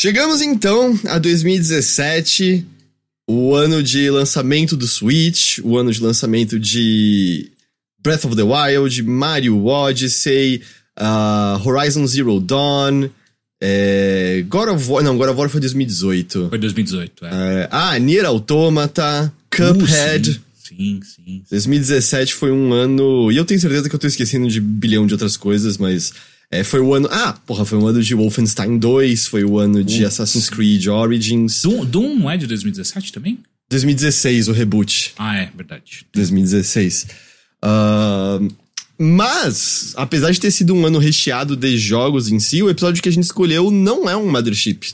Chegamos então a 2017, o ano de lançamento do Switch, o ano de lançamento de Breath of the Wild, Mario Odyssey, uh, Horizon Zero Dawn, é, God of War. Não, God of War foi 2018. Foi 2018, é. é ah, Nier Automata, Cuphead. Uh, sim, sim, sim. 2017 foi um ano. E eu tenho certeza que eu tô esquecendo de bilhão de outras coisas, mas. É, foi o ano. Ah, porra, foi o ano de Wolfenstein 2, foi o ano de Assassin's Creed Origins. Doom, Doom não é de 2017 também? 2016, o reboot. Ah, é, verdade. 2016. Uh, mas, apesar de ter sido um ano recheado de jogos em si, o episódio que a gente escolheu não é um Mothership.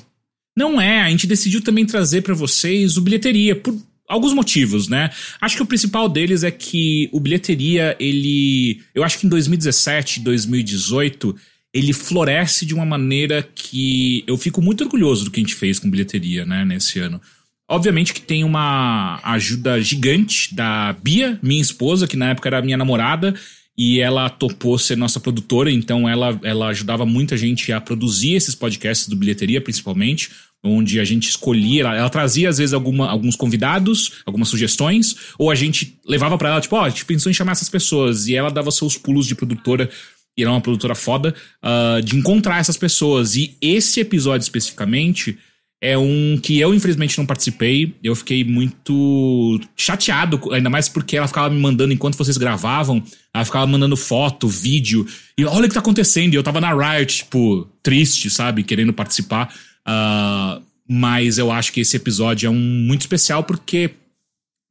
Não é, a gente decidiu também trazer para vocês o bilheteria, por alguns motivos, né? Acho que o principal deles é que o bilheteria, ele. Eu acho que em 2017, 2018, ele floresce de uma maneira que eu fico muito orgulhoso do que a gente fez com bilheteria, né, nesse ano. Obviamente que tem uma ajuda gigante da Bia, minha esposa, que na época era minha namorada, e ela topou ser nossa produtora, então ela, ela ajudava muita gente a produzir esses podcasts do Bilheteria, principalmente, onde a gente escolhia, ela, ela trazia às vezes alguma, alguns convidados, algumas sugestões, ou a gente levava para ela, tipo, ó, oh, a gente pensou em chamar essas pessoas, e ela dava seus pulos de produtora, e ela é uma produtora foda, uh, de encontrar essas pessoas. E esse episódio especificamente é um que eu, infelizmente, não participei. Eu fiquei muito chateado, ainda mais porque ela ficava me mandando enquanto vocês gravavam. Ela ficava mandando foto, vídeo. E olha o que tá acontecendo. E eu tava na Riot, tipo, triste, sabe? Querendo participar. Uh, mas eu acho que esse episódio é um muito especial porque.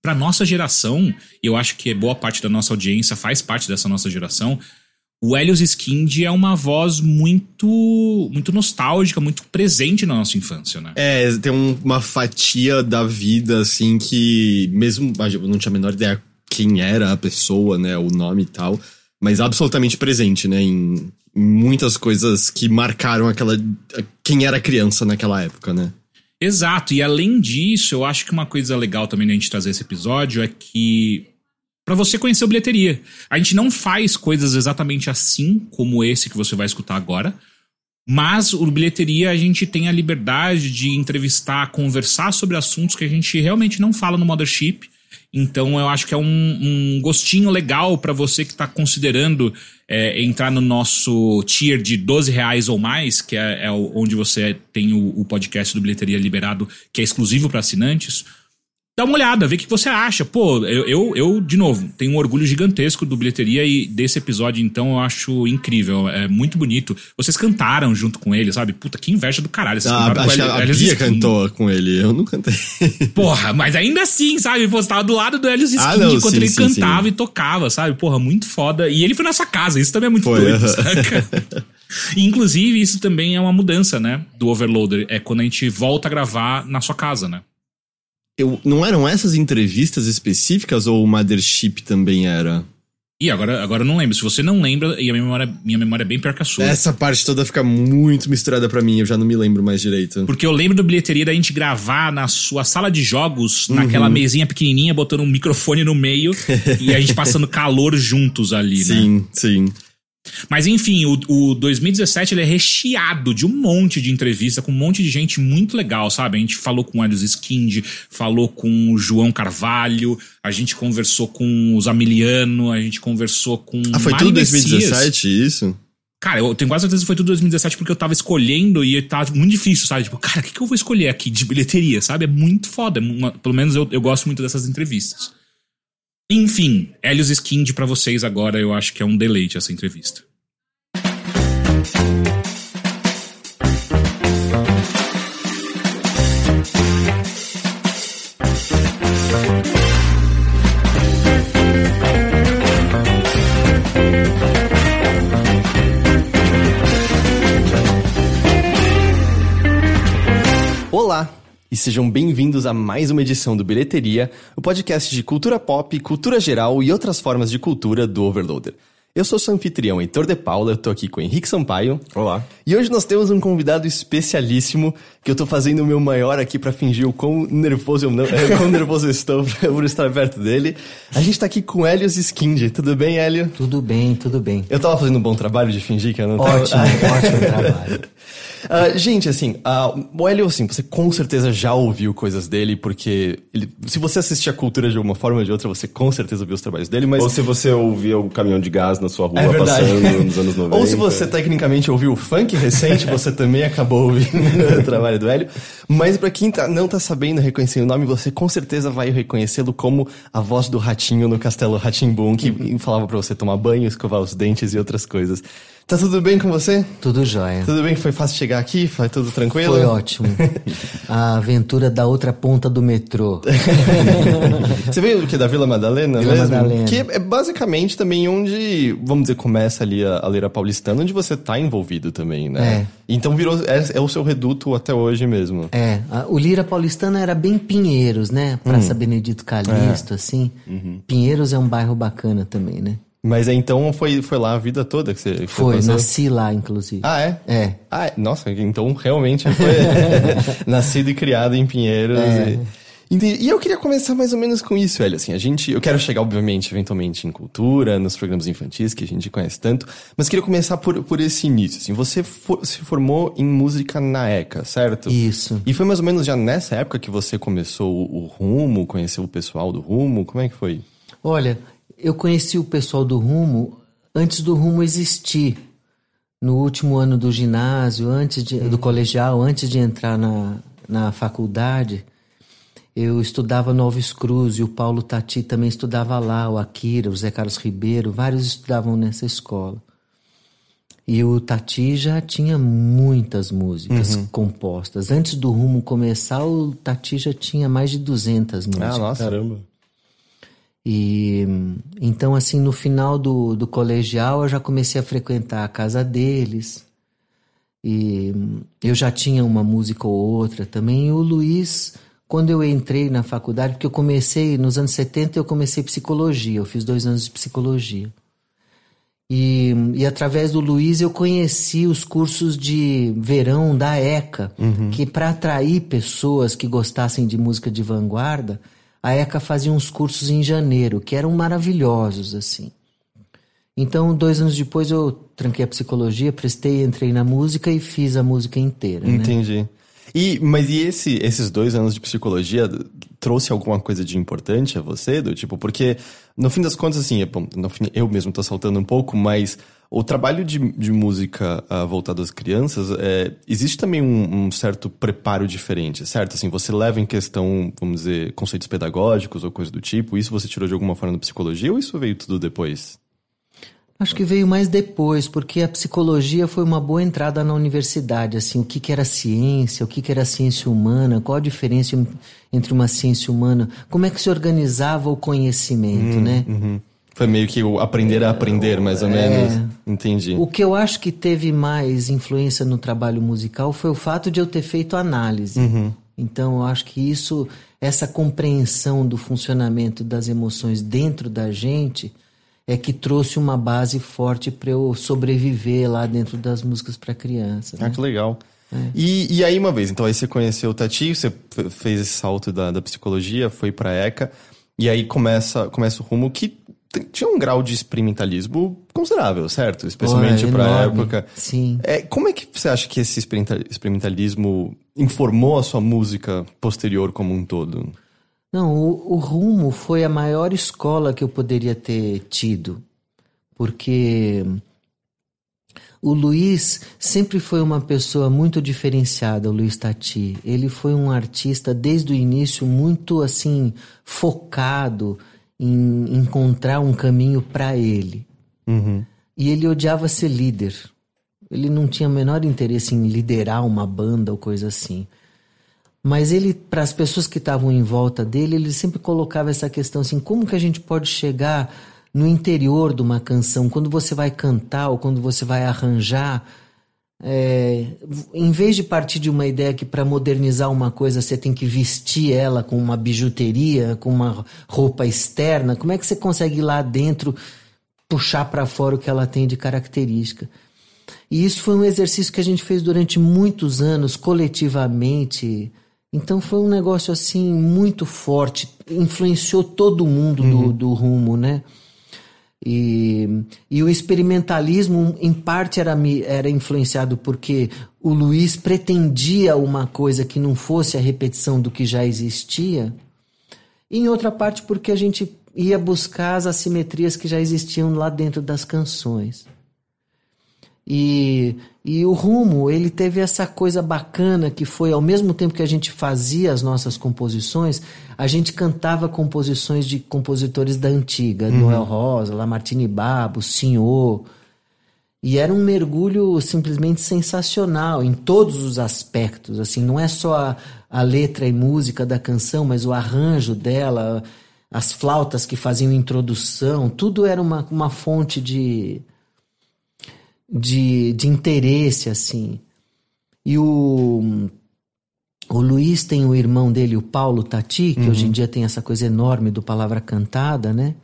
Pra nossa geração, eu acho que boa parte da nossa audiência faz parte dessa nossa geração o Helios Skind é uma voz muito muito nostálgica, muito presente na nossa infância, né? É, tem um, uma fatia da vida, assim, que mesmo eu não tinha a menor ideia quem era a pessoa, né, o nome e tal, mas absolutamente presente, né, em, em muitas coisas que marcaram aquela quem era criança naquela época, né? Exato, e além disso, eu acho que uma coisa legal também da gente trazer esse episódio é que para você conhecer o bilheteria. A gente não faz coisas exatamente assim como esse que você vai escutar agora. Mas o bilheteria a gente tem a liberdade de entrevistar, conversar sobre assuntos que a gente realmente não fala no Mothership. Então eu acho que é um, um gostinho legal para você que está considerando é, entrar no nosso tier de 12 reais ou mais, que é, é onde você tem o, o podcast do Bilheteria liberado, que é exclusivo para assinantes dá uma olhada, vê o que você acha. Pô, eu, eu, eu, de novo, tenho um orgulho gigantesco do bilheteria e desse episódio, então eu acho incrível. É muito bonito. Vocês cantaram junto com ele, sabe? Puta, que inveja do caralho. Vocês ah, acho com ele, a Bia cantou com ele, eu não cantei. Porra, mas ainda assim, sabe? Pô, você tava do lado do Helios ah, Skin enquanto sim, ele sim, cantava sim. e tocava, sabe? Porra, muito foda. E ele foi na sua casa, isso também é muito foi, doido, saca? Inclusive, isso também é uma mudança, né? Do Overloader. É quando a gente volta a gravar na sua casa, né? Eu, não eram essas entrevistas específicas ou o Mothership também era? E agora, agora eu não lembro. Se você não lembra, e a minha memória, minha memória é bem pior que a sua. Essa parte toda fica muito misturada para mim, eu já não me lembro mais direito. Porque eu lembro do bilheteria da gente gravar na sua sala de jogos, uhum. naquela mesinha pequenininha, botando um microfone no meio e a gente passando calor juntos ali, sim, né? Sim, sim. Mas enfim, o, o 2017 ele é recheado de um monte de entrevista com um monte de gente muito legal, sabe? A gente falou com o Elios Skind, falou com o João Carvalho, a gente conversou com os Amiliano, a gente conversou com. Ah, foi Mari tudo 2017 Messias. isso? Cara, eu tenho quase certeza que foi tudo 2017 porque eu tava escolhendo e tava muito difícil, sabe? Tipo, cara, o que, que eu vou escolher aqui de bilheteria, sabe? É muito foda. Uma, pelo menos eu, eu gosto muito dessas entrevistas. Enfim, Helios Skind para vocês agora, eu acho que é um deleite essa entrevista. Olá! E sejam bem-vindos a mais uma edição do Bilheteria, o podcast de cultura pop, cultura geral e outras formas de cultura do Overloader. Eu sou seu anfitrião, Heitor de Paula, eu tô aqui com o Henrique Sampaio. Olá. E hoje nós temos um convidado especialíssimo que eu tô fazendo o meu maior aqui para fingir o quão nervoso eu não, é, quão nervoso eu estou por estar perto dele. A gente tá aqui com Helios Skind. Tudo bem, Hélio? Tudo bem, tudo bem. Eu tava fazendo um bom trabalho de fingir que eu não tava... Ótimo, ótimo trabalho. Uh, gente, assim, uh, o Hélio, assim, você com certeza já ouviu coisas dele, porque ele, se você assistir a cultura de alguma forma ou de outra, você com certeza viu os trabalhos dele, mas... Ou se você ouvia o caminhão de gás na sua rua é passando nos anos 90. Ou se você tecnicamente ouviu o funk recente, você também acabou ouvindo o trabalho do Hélio. Mas para quem tá, não tá sabendo reconhecer o nome, você com certeza vai reconhecê-lo como a voz do ratinho no castelo Ratimbum, que uhum. falava para você tomar banho, escovar os dentes e outras coisas. Tá tudo bem com você? Tudo jóia. Tudo bem? Foi fácil chegar aqui? Foi tudo tranquilo? Foi ótimo. A aventura da outra ponta do metrô. você veio do que? Da Vila Madalena Vila mesmo? Madalena. Que é basicamente também onde, vamos dizer, começa ali a, a Leira Paulistana, onde você tá envolvido também, né? É. Então virou, é, é o seu reduto até hoje mesmo. É. A, o Lira Paulistana era bem Pinheiros, né? Praça hum. Benedito Calixto, é. assim. Uhum. Pinheiros é um bairro bacana também, né? Mas então foi, foi lá a vida toda que você Foi, nasci lá, inclusive. Ah, é? É. Ah, é. nossa, então realmente foi nascido e criado em Pinheiros. É. E... E eu queria começar mais ou menos com isso, velho. Assim, a gente. Eu quero chegar, obviamente, eventualmente em cultura, nos programas infantis que a gente conhece tanto, mas queria começar por, por esse início. Assim, você for, se formou em música na ECA, certo? Isso. E foi mais ou menos já nessa época que você começou o, o Rumo, conheceu o pessoal do Rumo? Como é que foi? Olha, eu conheci o pessoal do Rumo antes do Rumo existir. No último ano do ginásio, antes de, do colegial, antes de entrar na, na faculdade, eu estudava no Alves Cruz e o Paulo Tati também estudava lá, o Akira, o Zé Carlos Ribeiro, vários estudavam nessa escola. E o Tati já tinha muitas músicas uhum. compostas. Antes do Rumo começar, o Tati já tinha mais de 200 músicas. Ah, nossa, caramba. E então, assim, no final do, do colegial, eu já comecei a frequentar a casa deles. E eu já tinha uma música ou outra também. E o Luiz, quando eu entrei na faculdade, porque eu comecei, nos anos 70, eu comecei psicologia, eu fiz dois anos de psicologia. E, e através do Luiz eu conheci os cursos de verão da ECA, uhum. que para atrair pessoas que gostassem de música de vanguarda, a ECA fazia uns cursos em janeiro, que eram maravilhosos, assim. Então, dois anos depois, eu tranquei a psicologia, prestei, entrei na música e fiz a música inteira. Né? Entendi. Né? E, mas e esse, esses dois anos de psicologia trouxe alguma coisa de importante a você? Do tipo, porque no fim das contas, assim, bom, fim, eu mesmo tô saltando um pouco, mas o trabalho de, de música uh, voltado às crianças, é, existe também um, um, certo preparo diferente, certo? Assim, você leva em questão, vamos dizer, conceitos pedagógicos ou coisa do tipo, isso você tirou de alguma forma da psicologia ou isso veio tudo depois? Acho que veio mais depois, porque a psicologia foi uma boa entrada na universidade, assim, o que, que era ciência, o que, que era ciência humana, qual a diferença entre uma ciência humana, como é que se organizava o conhecimento, hum, né? Uhum. Foi meio que o aprender a aprender, mais ou menos. É, Entendi. O que eu acho que teve mais influência no trabalho musical foi o fato de eu ter feito análise. Uhum. Então, eu acho que isso, essa compreensão do funcionamento das emoções dentro da gente, é que trouxe uma base forte para eu sobreviver lá dentro das músicas para criança. Né? Ah, que legal. É. E, e aí, uma vez, então aí você conheceu o Tati, você fez esse salto da, da psicologia, foi pra ECA, e aí começa, começa o rumo que tinha um grau de experimentalismo considerável, certo? Especialmente para a época. Sim. É, como é que você acha que esse experimentalismo informou a sua música posterior como um todo? Não, o, o Rumo foi a maior escola que eu poderia ter tido, porque o Luiz sempre foi uma pessoa muito diferenciada, o Luiz Tati. Ele foi um artista desde o início muito assim focado em encontrar um caminho para ele. Uhum. E ele odiava ser líder. Ele não tinha o menor interesse em liderar uma banda ou coisa assim. Mas ele, para as pessoas que estavam em volta dele, ele sempre colocava essa questão assim: como que a gente pode chegar no interior de uma canção, quando você vai cantar ou quando você vai arranjar? É, em vez de partir de uma ideia que para modernizar uma coisa você tem que vestir ela com uma bijuteria, com uma roupa externa, como é que você consegue lá dentro puxar para fora o que ela tem de característica. E isso foi um exercício que a gente fez durante muitos anos, coletivamente. Então foi um negócio assim muito forte, influenciou todo mundo uhum. do, do rumo, né? E, e o experimentalismo, em parte, era, era influenciado porque o Luiz pretendia uma coisa que não fosse a repetição do que já existia, e em outra parte, porque a gente ia buscar as assimetrias que já existiam lá dentro das canções. E, e o rumo, ele teve essa coisa bacana que foi ao mesmo tempo que a gente fazia as nossas composições, a gente cantava composições de compositores da antiga, uhum. Noel Rosa, Lamartine Babo, Senhor. E era um mergulho simplesmente sensacional em todos os aspectos. Assim, não é só a, a letra e música da canção, mas o arranjo dela, as flautas que faziam introdução, tudo era uma, uma fonte de, de, de interesse, assim. E o, o Luiz tem o irmão dele, o Paulo Tati, que uhum. hoje em dia tem essa coisa enorme do Palavra Cantada, né?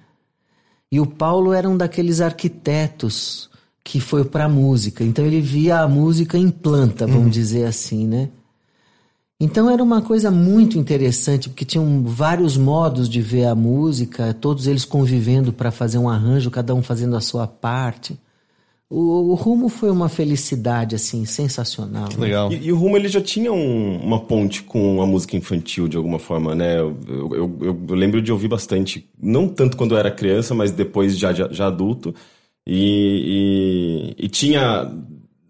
E o Paulo era um daqueles arquitetos que foi para a música. Então ele via a música em planta, vamos uhum. dizer assim, né? Então era uma coisa muito interessante, porque tinham vários modos de ver a música, todos eles convivendo para fazer um arranjo, cada um fazendo a sua parte. O, o, Rumo foi uma felicidade, assim, sensacional. Que legal. E, e, o Rumo, ele já tinha um, uma ponte com a música infantil, de alguma forma, né? Eu, eu, eu, eu, lembro de ouvir bastante, não tanto quando eu era criança, mas depois já, já, já adulto. E, e, e, tinha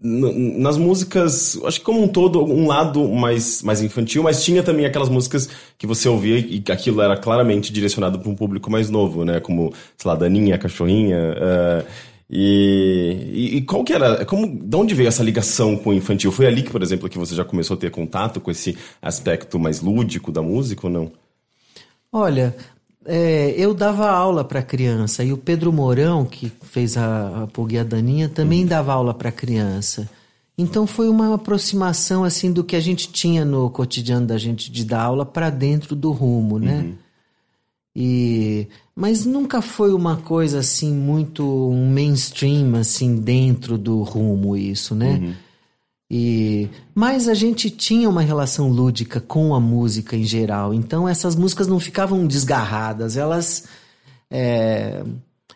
nas músicas, acho que como um todo, um lado mais, mais infantil, mas tinha também aquelas músicas que você ouvia e aquilo era claramente direcionado para um público mais novo, né? Como, sei lá, Daninha, Cachorrinha. Uh, e, e, e, qual que era, como, de onde veio essa ligação com o infantil? Foi ali que, por exemplo, que você já começou a ter contato com esse aspecto mais lúdico da música ou não? Olha, é, eu dava aula para criança e o Pedro Mourão, que fez a, a Pug a Daninha, também uhum. dava aula para criança. Então foi uma aproximação assim do que a gente tinha no cotidiano da gente de dar aula para dentro do rumo, né? Uhum. E mas nunca foi uma coisa assim muito um mainstream assim dentro do rumo isso, né? Uhum. E mas a gente tinha uma relação lúdica com a música em geral, então essas músicas não ficavam desgarradas, elas é,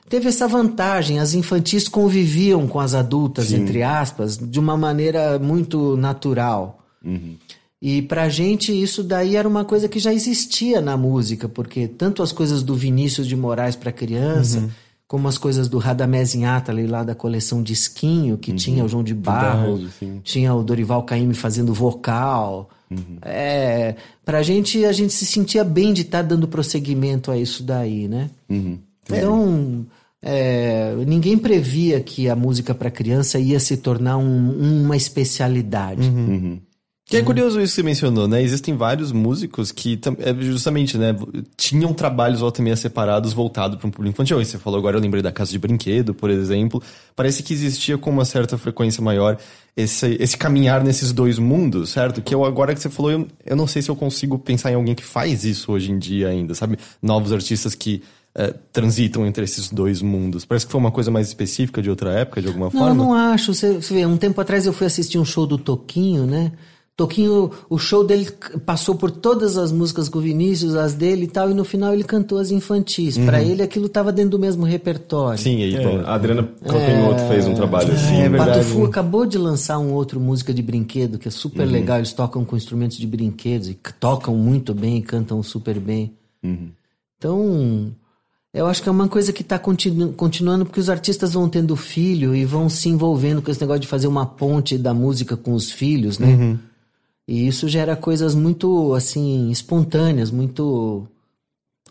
teve essa vantagem, as infantis conviviam com as adultas Sim. entre aspas de uma maneira muito natural. Uhum. E pra gente isso daí era uma coisa que já existia na música, porque tanto as coisas do Vinícius de Moraes para criança, uhum. como as coisas do Radamés Inátali lá da coleção Disquinho, que uhum. tinha o João de Barro, Verdade, tinha o Dorival Caymmi fazendo vocal. Uhum. É, pra gente, a gente se sentia bem de estar tá dando prosseguimento a isso daí, né? Uhum. Então, é, ninguém previa que a música para criança ia se tornar um, uma especialidade. Uhum. Que é curioso isso que você mencionou, né? Existem vários músicos que, é, justamente, né, tinham trabalhos volta meia separados voltados para um público infantil. E você falou agora, eu lembrei da Casa de Brinquedo, por exemplo. Parece que existia com uma certa frequência maior esse, esse caminhar nesses dois mundos, certo? Que eu, agora que você falou, eu, eu não sei se eu consigo pensar em alguém que faz isso hoje em dia ainda, sabe? Novos artistas que é, transitam entre esses dois mundos. Parece que foi uma coisa mais específica de outra época, de alguma não, forma. Não, não acho. Você, você vê, um tempo atrás eu fui assistir um show do Toquinho, né? Toquinho, o show dele passou por todas as músicas com o Vinícius, as dele e tal, e no final ele cantou as infantis. Uhum. Para ele aquilo estava dentro do mesmo repertório. Sim, aí, é, a Adriana Cantanhoto é, fez um trabalho assim. É, verdade. Fu acabou de lançar um outro música de brinquedo que é super uhum. legal. Eles tocam com instrumentos de brinquedos e tocam muito bem, cantam super bem. Uhum. Então, eu acho que é uma coisa que está continu continuando porque os artistas vão tendo filho e vão se envolvendo com esse negócio de fazer uma ponte da música com os filhos, né? Uhum. E isso gera coisas muito, assim, espontâneas, muito.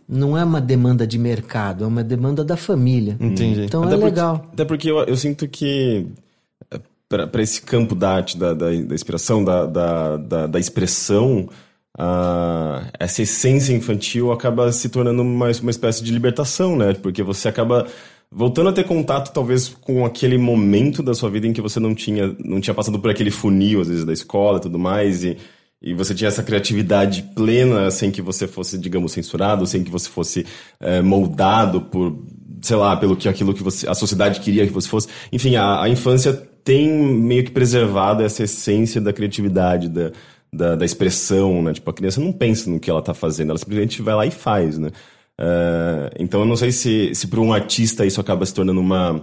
Não é uma demanda de mercado, é uma demanda da família. Entendi. Então até é porque, legal. Até porque eu, eu sinto que eh, para esse campo da arte, da, da, da inspiração, da, da, da, da expressão, uh, essa essência infantil acaba se tornando uma, uma espécie de libertação, né? Porque você acaba voltando a ter contato talvez com aquele momento da sua vida em que você não tinha não tinha passado por aquele funil às vezes da escola e tudo mais e, e você tinha essa criatividade plena sem que você fosse digamos censurado sem que você fosse é, moldado por sei lá, pelo que aquilo que você, a sociedade queria que você fosse. Enfim, a, a infância tem meio que preservado essa essência da criatividade, da, da, da, expressão, né? Tipo, a criança não pensa no que ela tá fazendo, ela simplesmente vai lá e faz, né? Uh, então eu não sei se, se para um artista isso acaba se tornando uma,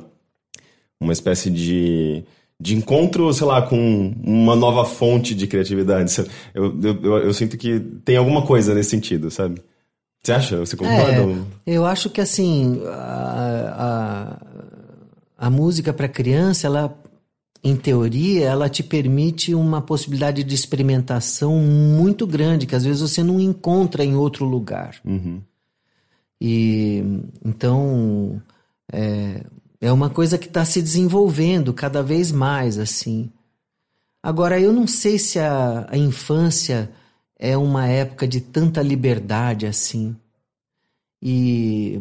uma espécie de, de encontro, sei lá, com uma nova fonte de criatividade. Eu, eu, eu, eu sinto que tem alguma coisa nesse sentido, sabe? Você acha? Você concorda? É, eu acho que assim a, a, a música para criança, ela, em teoria, ela te permite uma possibilidade de experimentação muito grande que às vezes você não encontra em outro lugar. Uhum. E então é, é uma coisa que está se desenvolvendo cada vez mais assim. Agora eu não sei se a, a infância é uma época de tanta liberdade assim. E,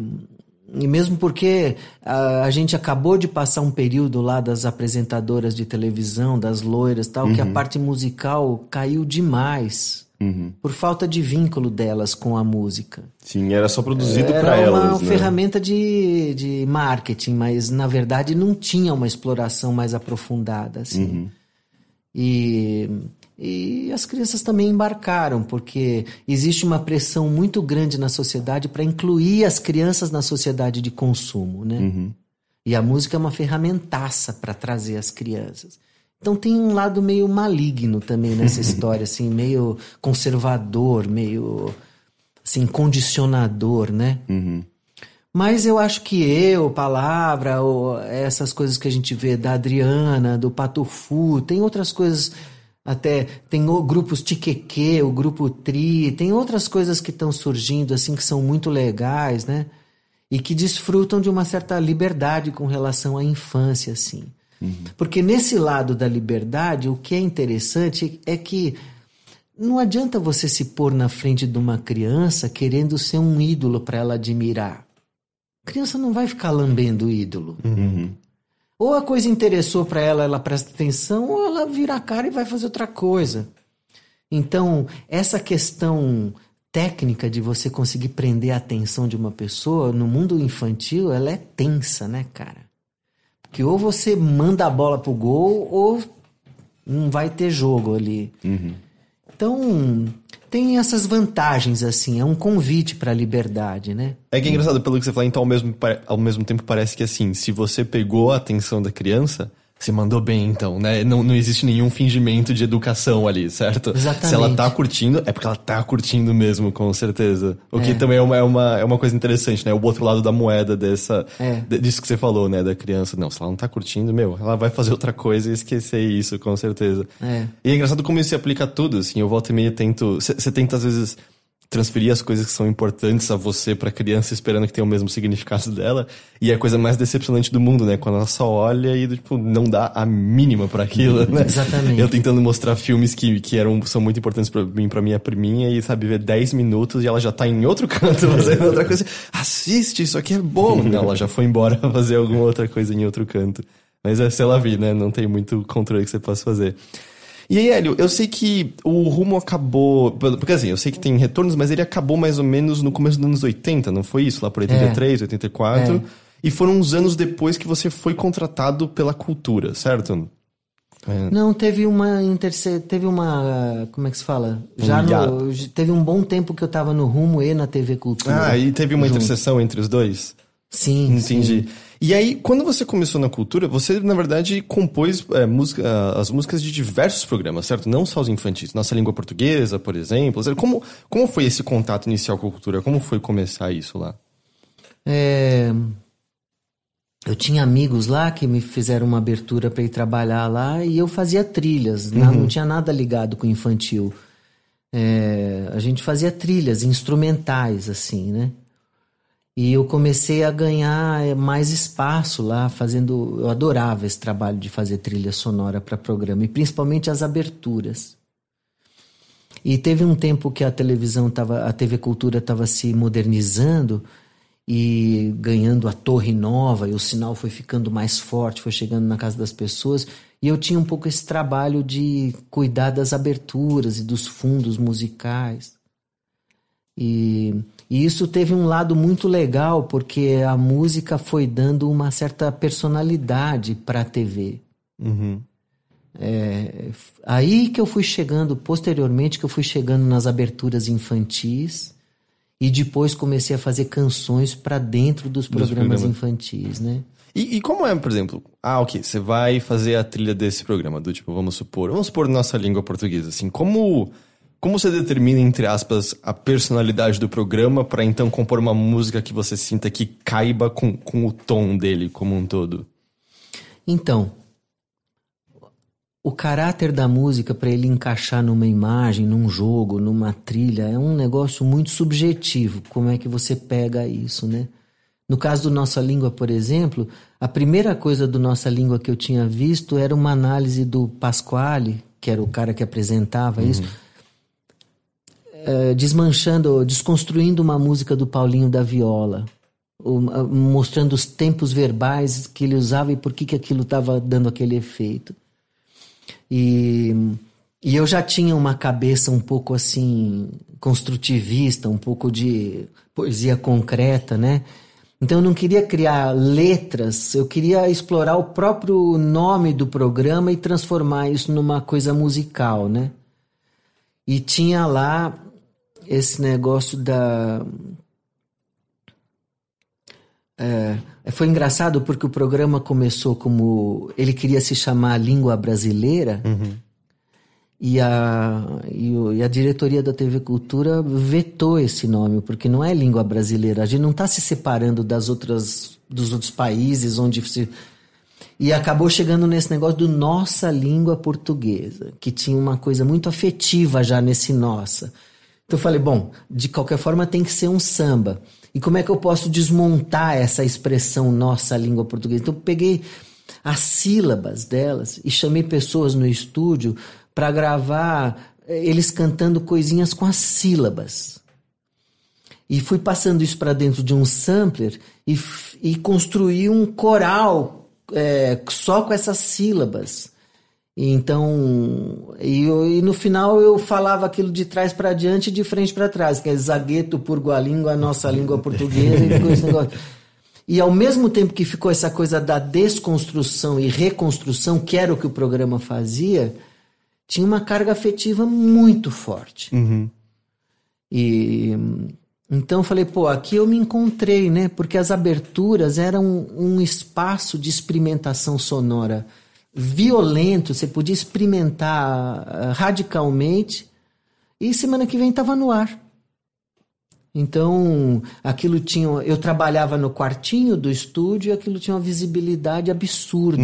e mesmo porque a, a, gente acabou de passar um período lá das apresentadoras de televisão, das loiras tal, uhum. que a uhum. parte musical caiu demais. Uhum. Por falta de vínculo delas com a música. Sim, era só produzido para elas. Era uma né? ferramenta de, de marketing, mas na verdade não tinha uma exploração mais aprofundada. Assim. Uhum. E e as crianças também embarcaram, porque existe uma pressão muito grande na sociedade para incluir as crianças na sociedade de consumo, né? Uhum. E a música é uma ferramentaça para trazer as crianças. Então tem um lado meio maligno também nessa história, assim, meio conservador, meio assim, condicionador, né? Uhum. Mas eu acho que eu, palavra, ou essas coisas que a gente vê da Adriana, do Patufu, tem outras coisas até tem o grupos Tiqueque, o grupo Tri, tem outras coisas que estão surgindo assim que são muito legais, né? E que desfrutam de uma certa liberdade com relação à infância, assim. Uhum. Porque nesse lado da liberdade, o que é interessante é que não adianta você se pôr na frente de uma criança querendo ser um ídolo para ela admirar. A criança não vai ficar lambendo o ídolo. Uhum. Ou a coisa interessou para ela, ela presta atenção, ou ela vira a cara e vai fazer outra coisa. Então, essa questão técnica de você conseguir prender a atenção de uma pessoa no mundo infantil, ela é tensa, né, cara? Porque ou você manda a bola pro gol, ou não vai ter jogo ali. Uhum. Então, tem essas vantagens, assim, é um convite para a liberdade, né? É que é engraçado, pelo que você falou, então ao mesmo, ao mesmo tempo parece que assim, se você pegou a atenção da criança, você mandou bem, então, né? Não, não existe nenhum fingimento de educação ali, certo? Exatamente. Se ela tá curtindo, é porque ela tá curtindo mesmo, com certeza. O que é. também é uma, é, uma, é uma coisa interessante, né? O outro lado da moeda dessa, é. disso que você falou, né? Da criança. Não, se ela não tá curtindo, meu, ela vai fazer outra coisa e esquecer isso, com certeza. É. E é engraçado como isso se aplica a tudo, assim. Eu volto e meio tento... Você tenta, às vezes transferir as coisas que são importantes a você para a criança esperando que tenha o mesmo significado dela. E é a coisa mais decepcionante do mundo, né? Quando ela só olha e tipo, não dá a mínima para aquilo, né? Exatamente. Eu tentando mostrar filmes que, que eram, são muito importantes para mim, para minha priminha, e sabe, ver 10 minutos e ela já tá em outro canto fazendo outra coisa. Assiste, isso aqui é bom. Não, ela já foi embora fazer alguma outra coisa em outro canto. Mas é, sei lá, vi, né? Não tem muito controle que você possa fazer. E aí, Hélio, eu sei que o rumo acabou. Porque assim, eu sei que tem retornos, mas ele acabou mais ou menos no começo dos anos 80, não foi isso? Lá por 83, é. 84. É. E foram uns anos depois que você foi contratado pela cultura, certo? É. Não, teve uma interse... teve uma. Como é que se fala? Já no... Teve um bom tempo que eu tava no rumo e na TV Cultura. Ah, e teve uma junto. interseção entre os dois? Sim. Entendi. Sim. E aí, quando você começou na cultura, você, na verdade, compôs é, música, as músicas de diversos programas, certo? Não só os infantis. Nossa Língua Portuguesa, por exemplo. Como, como foi esse contato inicial com a cultura? Como foi começar isso lá? É... Eu tinha amigos lá que me fizeram uma abertura para ir trabalhar lá e eu fazia trilhas. Uhum. Não, não tinha nada ligado com infantil. É... A gente fazia trilhas instrumentais, assim, né? E eu comecei a ganhar eh, mais espaço lá, fazendo. Eu adorava esse trabalho de fazer trilha sonora para programa, e principalmente as aberturas. E teve um tempo que a televisão estava, a TV Cultura estava se modernizando e ganhando a torre nova, e o sinal foi ficando mais forte, foi chegando na casa das pessoas. E eu tinha um pouco esse trabalho de cuidar das aberturas e dos fundos musicais. E, e isso teve um lado muito legal, porque a música foi dando uma certa personalidade para a TV. Uhum. É, aí que eu fui chegando, posteriormente, que eu fui chegando nas aberturas infantis e depois comecei a fazer canções para dentro dos programas, programas. infantis, né? E, e como é, por exemplo, ah, ok, você vai fazer a trilha desse programa, do tipo, vamos supor, vamos supor nossa língua portuguesa, assim, como, como você determina, entre aspas, a personalidade do programa para então compor uma música que você sinta que caiba com, com o tom dele como um todo? Então, o caráter da música para ele encaixar numa imagem, num jogo, numa trilha, é um negócio muito subjetivo. Como é que você pega isso, né? No caso do Nossa Língua, por exemplo, a primeira coisa do Nossa Língua que eu tinha visto era uma análise do Pasquale, que era o cara que apresentava isso, eh, desmanchando, desconstruindo uma música do Paulinho da Viola, mostrando os tempos verbais que ele usava e por que, que aquilo estava dando aquele efeito. E, e eu já tinha uma cabeça um pouco assim, construtivista, um pouco de poesia concreta, né? Então eu não queria criar letras, eu queria explorar o próprio nome do programa e transformar isso numa coisa musical, né? E tinha lá esse negócio da. É, foi engraçado porque o programa começou como. Ele queria se chamar Língua Brasileira. E a, e, o- e a diretoria da TV Cultura vetou esse nome, porque não é língua brasileira. A gente não está se separando das outras, dos outros países onde se. E acabou chegando nesse negócio do nossa língua portuguesa, que tinha uma coisa muito afetiva já nesse nossa. Então eu falei, bom, de qualquer forma tem que ser um samba. E como é que eu posso desmontar essa expressão nossa língua portuguesa? Então eu peguei as sílabas delas e chamei pessoas no estúdio para gravar eh, eles cantando coisinhas com as sílabas. E fui passando isso para dentro de um sampler e, e construí um coral é, só com essas sílabas. E Então, e, eu- e no final eu falava aquilo de trás para diante e de frente para trás, que é zagueto, purgua língua, nossa língua portuguesa, e ficou esse negócio. E ao mesmo tempo que ficou essa coisa da desconstrução e reconstrução, que era o que o programa fazia, tinha uma carga afetiva muito forte. E então eu falei, pô, aqui eu me encontrei, né? Porque as aberturas eram um, um espaço de experimentação sonora violento, você podia experimentar ah, radicalmente, e semana que vem estava no ar. Então, aquilo tinha. Eu trabalhava no quartinho do estúdio e aquilo tinha uma visibilidade absurda.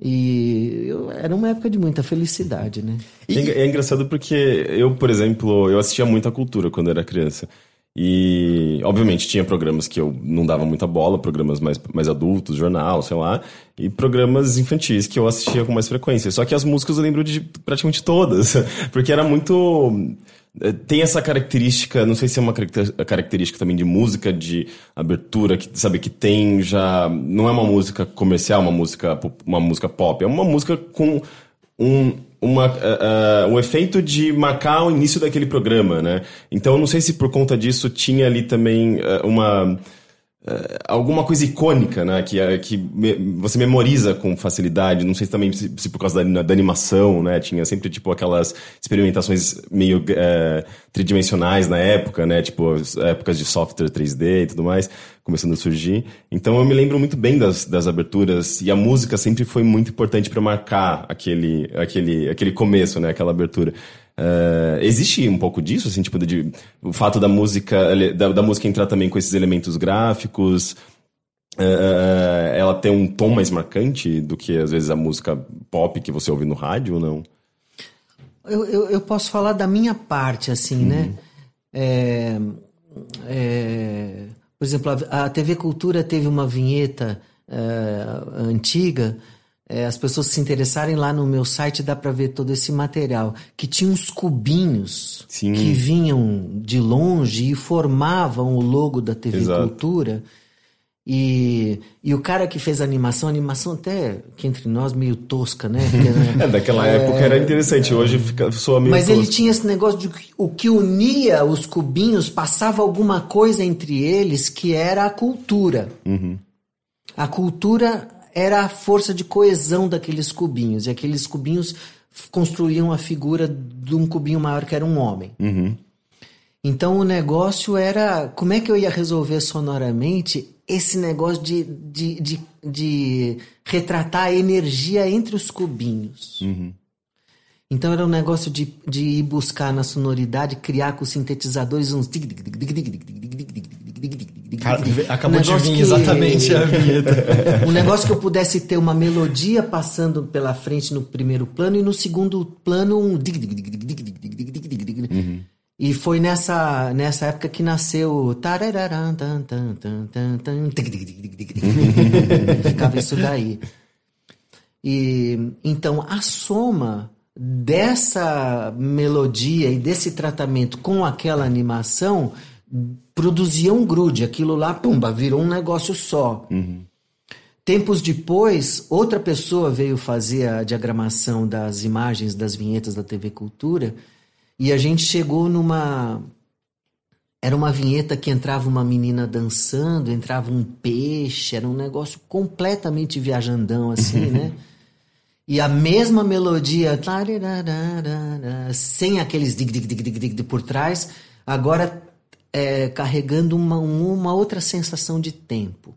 E eu- era uma época de muita felicidade, né? É engra- É engraçado porque eu, por exemplo, eu assistia muita cultura quando era criança. E, obviamente, tinha programas que eu não dava muita bola, programas mais, mais adultos, jornal, sei lá, e programas infantis que eu assistia com mais frequência. Só que as músicas eu lembro de praticamente todas, porque era muito. eh, Tem essa característica, não sei se é uma caracter- característica também de música, de abertura, que sabe que tem já. Não é uma música comercial, uma música, uma música pop, é uma música com um, uma, uh, um efeito de marcar o início daquele programa, né? Então, eu não sei se por conta disso tinha ali também uh, uma alguma coisa icônica, né? Que, uh, que me- você memoriza com facilidade. Não sei também se, se por causa da, da animação, né? Tinha sempre tipo aquelas experimentações meio uh, tridimensionais na época, né? Tipo as épocas de software 3D e tudo mais começando a surgir. Então eu me lembro muito bem das, das aberturas e a música sempre foi muito importante para marcar aquele, aquele, aquele começo, né? Aquela abertura. Eh, existe um pouco disso, assim, tipo, de, o fato da música, da, da música entrar também com esses elementos gráficos, eh, ela ter um tom mais marcante do que às vezes a música pop que você ouve no rádio ou não? Eu, eu, eu posso falar da minha parte, assim, né? É, é, por exemplo, a, a TV Cultura teve uma vinheta é, antiga. É, as pessoas se interessarem lá no meu site, dá para ver todo esse material. Que tinha uns cubinhos Sim. que vinham de longe e formavam o logo da TV Exato. Cultura. E, e o cara que fez a animação, a animação até que entre nós meio tosca, né? Né? É, daquela época era interessante, hoje fica, soa meio Mas ele tosco. tinha esse negócio de que o que unia os cubinhos passava alguma coisa entre eles que era a cultura. A cultura era a força de coesão daqueles cubinhos. E aqueles cubinhos construíam a figura de um cubinho maior que era um homem. Então o negócio era como é que eu ia resolver sonoramente esse negócio de, de, de, de retratar a energia entre os cubinhos. Então era um negócio de, de ir buscar na sonoridade, criar com os sintetizadores uns. Acabou de vir que... exatamente a vinheta. um negócio que eu pudesse ter uma melodia passando pela frente no primeiro plano e no segundo plano um. Uhum. E foi nessa, nessa época que nasceu. Ficava isso daí. E, então, a soma dessa melodia e desse tratamento com aquela animação produzia um grude, aquilo lá, pumba, virou um negócio só. Tempos depois, outra pessoa veio fazer a diagramação das imagens das vinhetas da TV Cultura e a gente chegou numa. Era uma vinheta que entrava uma menina dançando, entrava um peixe, era um negócio completamente viajandão assim, né? E a mesma melodia, sem aqueles dig dig dig dig dig por trás, agora é, carregando uma, uma outra sensação de tempo.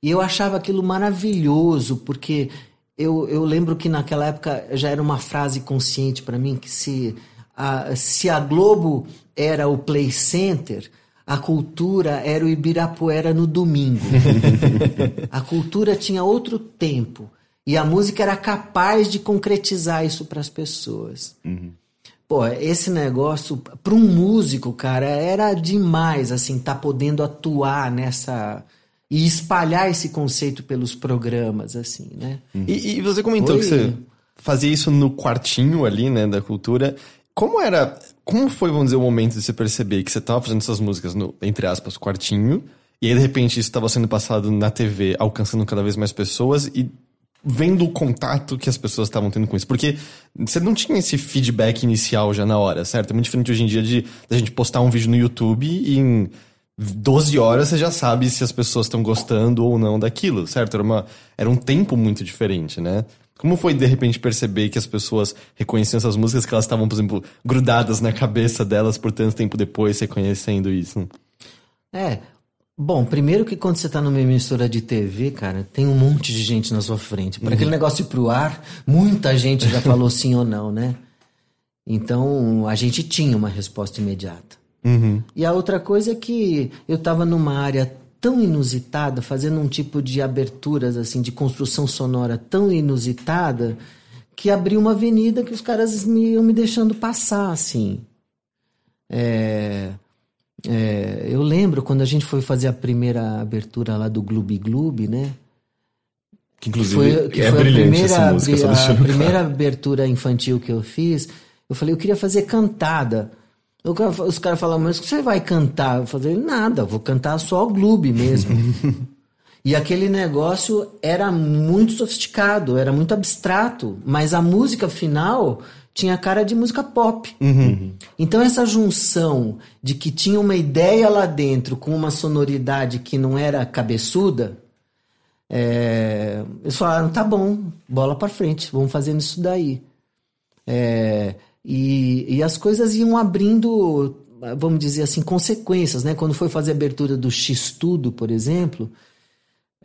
E eu achava aquilo maravilhoso, porque eu, eu lembro que naquela época já era uma frase consciente para mim que se a, se a Globo era o Play Center, a cultura era o Ibirapuera no domingo. a cultura tinha outro tempo. E a música era capaz de concretizar isso para as pessoas. Pô, esse negócio, para um músico, cara, era demais, assim, tá podendo atuar nessa. e espalhar esse conceito pelos programas, assim, né? E, e você comentou Oi. que você fazia isso no quartinho ali, né, da cultura. Como era. Como foi, vamos dizer, o momento de você perceber que você estava fazendo essas músicas no, entre aspas, quartinho, e aí de repente isso estava sendo passado na TV, alcançando cada vez mais pessoas e vendo o contato que as pessoas estavam tendo com isso? Porque você não tinha esse feedback inicial já na hora, certo? É muito diferente hoje em dia de da gente postar um vídeo no YouTube e em 12 horas você já sabe se as pessoas estão gostando ou não daquilo, certo? Era, uma, era um tempo muito diferente, né? Como foi de repente perceber que as pessoas reconheciam essas músicas que elas estavam, por exemplo, grudadas na cabeça delas por tanto tempo depois, reconhecendo isso? É. Bom, primeiro que quando você tá numa emissora de TV, cara, tem um monte de gente na sua frente. Para aquele negócio ir pro ar, muita gente já falou sim ou não, né? Então, a gente tinha uma resposta imediata. E a outra coisa é que eu tava numa área tão inusitada, fazendo um tipo de aberturas, assim, de construção sonora tão inusitada, que abriu uma avenida que os caras me, iam me deixando passar, assim. É... É, eu lembro quando a gente foi fazer a primeira abertura lá do Gloob Gloob, né? Que inclusive Foi, que é foi a primeira, música, a primeira claro. abertura infantil que eu fiz. Eu falei, eu queria fazer cantada. Cara- Os caras falaram, mas você vai cantar? Eu falei, nada, eu vou cantar só o Gloob mesmo. E aquele negócio era muito sofisticado, era muito abstrato, mas a música final tinha cara de música pop. Então essa junção de que tinha uma ideia lá dentro com uma sonoridade que não era cabeçuda, é, eles falaram, tá bom, bola pra frente, vamos fazendo isso daí. É, e, e as coisas iam abrindo, vamos dizer assim, consequências, né? Quando foi fazer a abertura do X-Tudo, por exemplo,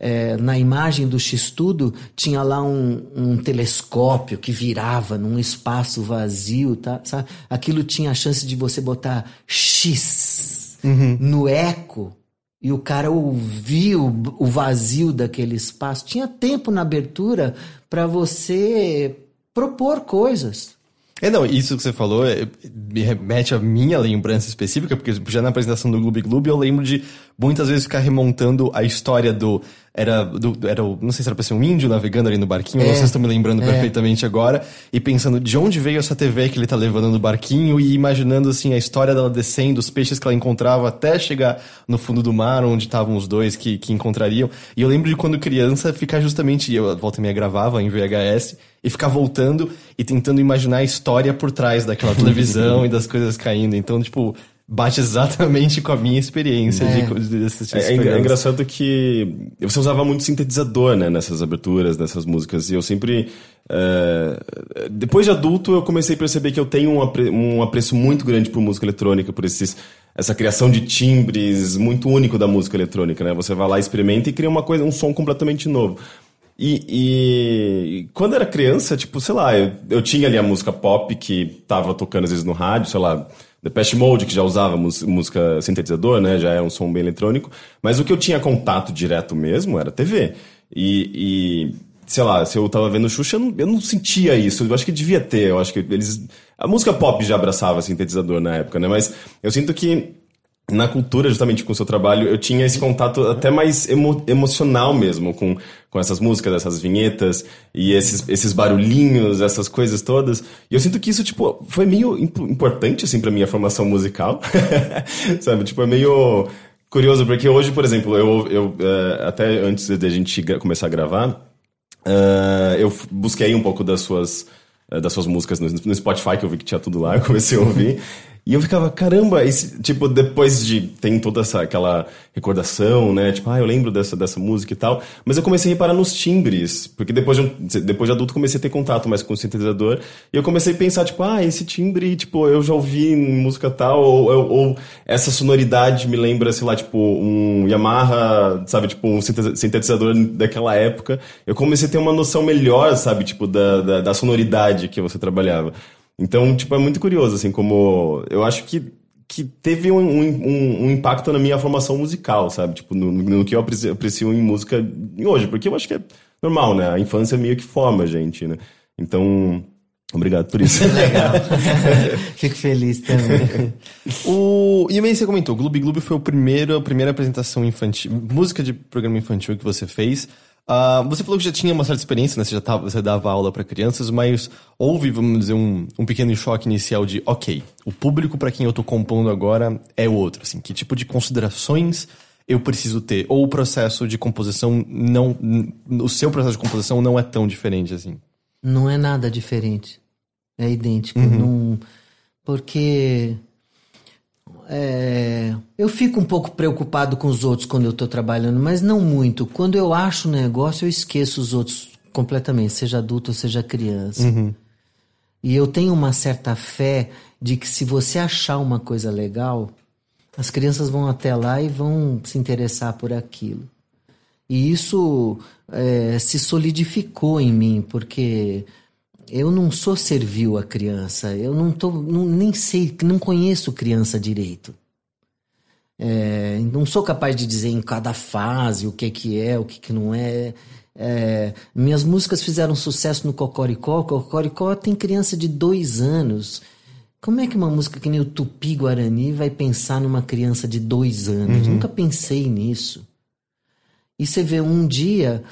é, na imagem do X-Tudo tinha lá um, um telescópio que virava num espaço vazio, tá? Sabe? Aquilo tinha a chance de você botar X no eco e o cara ouvir o, o vazio daquele espaço. Tinha tempo na abertura para você propor coisas. É, não, isso que você falou é, me remete à minha lembrança específica, porque já na apresentação do Gloob Gloob eu lembro de muitas vezes ficar remontando a história do. Era, do, era não sei se era pra ser um índio navegando ali no barquinho, É, vocês estão me lembrando é. perfeitamente agora, e pensando de onde veio essa TV que ele tá levando no barquinho e imaginando assim a história dela descendo, os peixes que ela encontrava até chegar no fundo do mar, onde estavam os dois que, que encontrariam. E eu lembro de quando criança ficar justamente, eu volta e meia gravava em VHS, e ficar voltando e tentando imaginar a história por trás daquela televisão e das coisas caindo. Então, tipo, bate exatamente com a minha experiência É. de, de assistir É, é é engraçado que você usava muito sintetizador, né, nessas aberturas, nessas músicas, e eu sempre... é, depois de adulto, eu comecei a perceber que eu tenho um, apre- um apreço muito grande por música eletrônica, por esses, essa criação de timbres muito único da música eletrônica, né? Você vai lá, experimenta e cria uma coisa, um som completamente novo. E, e quando era criança, tipo, sei lá, eu, eu tinha ali a música pop que tava tocando às vezes no rádio, sei lá, Depeche Mode, que já usava música sintetizador, né? Já era um som bem eletrônico. Mas o que eu tinha contato direto mesmo era TV. E, e, sei lá, se eu tava vendo Xuxa, eu não, eu não sentia isso. Eu acho que devia ter. Eu acho que eles. A música pop já abraçava sintetizador na época, né? Mas eu sinto que na cultura, justamente com o seu trabalho, eu tinha esse contato até mais emo- emocional mesmo com, com essas músicas, essas vinhetas e esses, esses barulhinhos, essas coisas todas. E eu sinto que isso, tipo, foi meio imp- importante, assim, pra minha formação musical. Sabe? Tipo, é meio curioso, porque hoje, por exemplo, eu, eu eh, até antes de a gente começar a gravar, eh, eu busquei um pouco das suas eh, das suas músicas no, no Spotify, que eu vi que tinha tudo lá, eu comecei a ouvir. E eu ficava, caramba, esse, tipo, depois de. Tem toda essa aquela recordação, né? Tipo, ah, eu lembro dessa, dessa música e tal. Mas eu comecei a reparar nos timbres. Porque depois de, um- depois de adulto comecei a ter contato mais com o sintetizador. E eu comecei a pensar, tipo, ah, esse timbre, tipo, eu já ouvi música tal. Ou, ou, ou essa sonoridade me lembra, sei lá, tipo, um Yamaha, sabe? Tipo, um sintetiza- sintetizador daquela época. Eu comecei a ter uma noção melhor, sabe? Tipo, da, da, da sonoridade que você trabalhava. Então, tipo, é muito curioso, assim, como... Eu acho que, que teve um, um, um impacto na minha formação musical, sabe? Tipo, no, no que eu aprecio, aprecio em música hoje. Porque eu acho que é normal, né? A infância meio que forma a gente, né? Então, obrigado por isso. Legal. Fico feliz também. O... E também você comentou, Gloob Gloob foi o primeiro, a primeira apresentação infantil, música de programa infantil que você fez. Ah, você falou que já tinha uma certa experiência, né? Você já tava, você dava aula para crianças, mas houve, vamos dizer, um, um pequeno choque inicial de, ok, o público para quem eu tô compondo agora é o outro, assim, que tipo de considerações eu preciso ter? Ou o processo de composição não, o seu processo de composição não é tão diferente assim? Não é nada diferente. É idêntico. Não, porque é, eu fico um pouco preocupado com os outros quando eu estou trabalhando, mas não muito. Quando eu acho um negócio, eu esqueço os outros completamente, seja adulto ou seja criança. E eu tenho uma certa fé de que se você achar uma coisa legal, as crianças vão até lá e vão se interessar por aquilo. E isso é, se solidificou em mim, porque eu não sou servil à criança, eu não tô, não, nem sei, não conheço criança direito. É, não sou capaz de dizer em cada fase o que que é, o que que não é. É, minhas músicas fizeram sucesso no Cocoricó. O Cocoricó tem criança de dois anos. Como é que uma música que nem o Tupi Guarani vai pensar numa criança de dois anos? Nunca pensei nisso. E você vê, um dia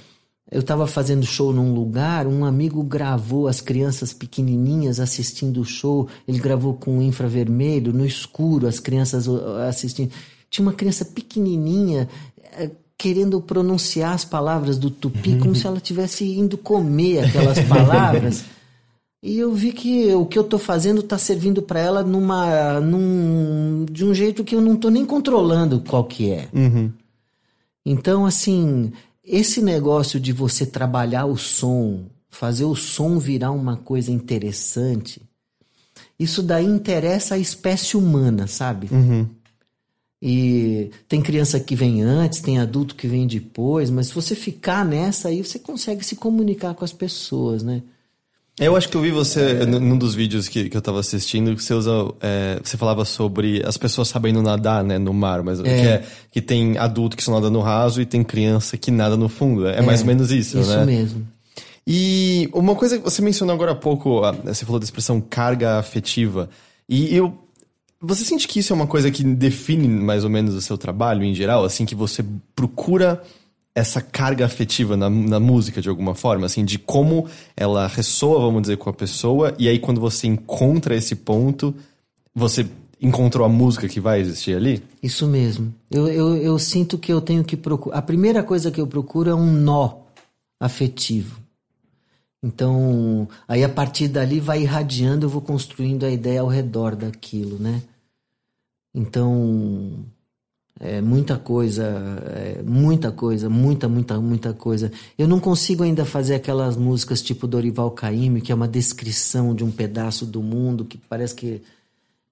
eu estava fazendo show num lugar, um amigo gravou as crianças pequenininhas assistindo o show, ele gravou com infravermelho, no escuro, as crianças uh, assistindo. Tinha uma criança pequenininha eh, querendo pronunciar as palavras do tupi como se ela estivesse indo comer aquelas palavras. E eu vi que o que eu tô fazendo tá servindo para ela numa num, de um jeito que eu não tô nem controlando qual que é. Então, assim, esse negócio de você trabalhar o som, fazer o som virar uma coisa interessante, isso daí interessa a espécie humana, sabe? E tem criança que vem antes, tem adulto que vem depois, mas se você ficar nessa aí, você consegue se comunicar com as pessoas, né? Eu acho que eu vi você num dos vídeos que, que eu tava assistindo, que você usa. é, você falava sobre as pessoas sabendo nadar, né, no mar, mas que, é, que tem adulto que só nada no raso e tem criança que nada no fundo. É, mais ou menos isso, Isso né? mesmo. E uma coisa que você mencionou agora há pouco, você falou da expressão carga afetiva. E eu. Você sente que isso é uma coisa que define mais ou menos o seu trabalho em geral? Assim, que você procura essa carga afetiva na, na música de alguma forma, assim, de como ela ressoa, vamos dizer, com a pessoa, e aí quando você encontra esse ponto, você encontrou a música que vai existir ali? Isso mesmo. Eu, eu, eu sinto que eu tenho que procurar. A primeira coisa que eu procuro é um nó afetivo. Então, aí a partir dali vai irradiando, eu vou construindo a ideia ao redor daquilo, né? Então, é muita coisa, é muita coisa, muita, muita, muita coisa. Eu não consigo ainda fazer aquelas músicas tipo Dorival Caymmi, que é uma descrição de um pedaço do mundo que parece que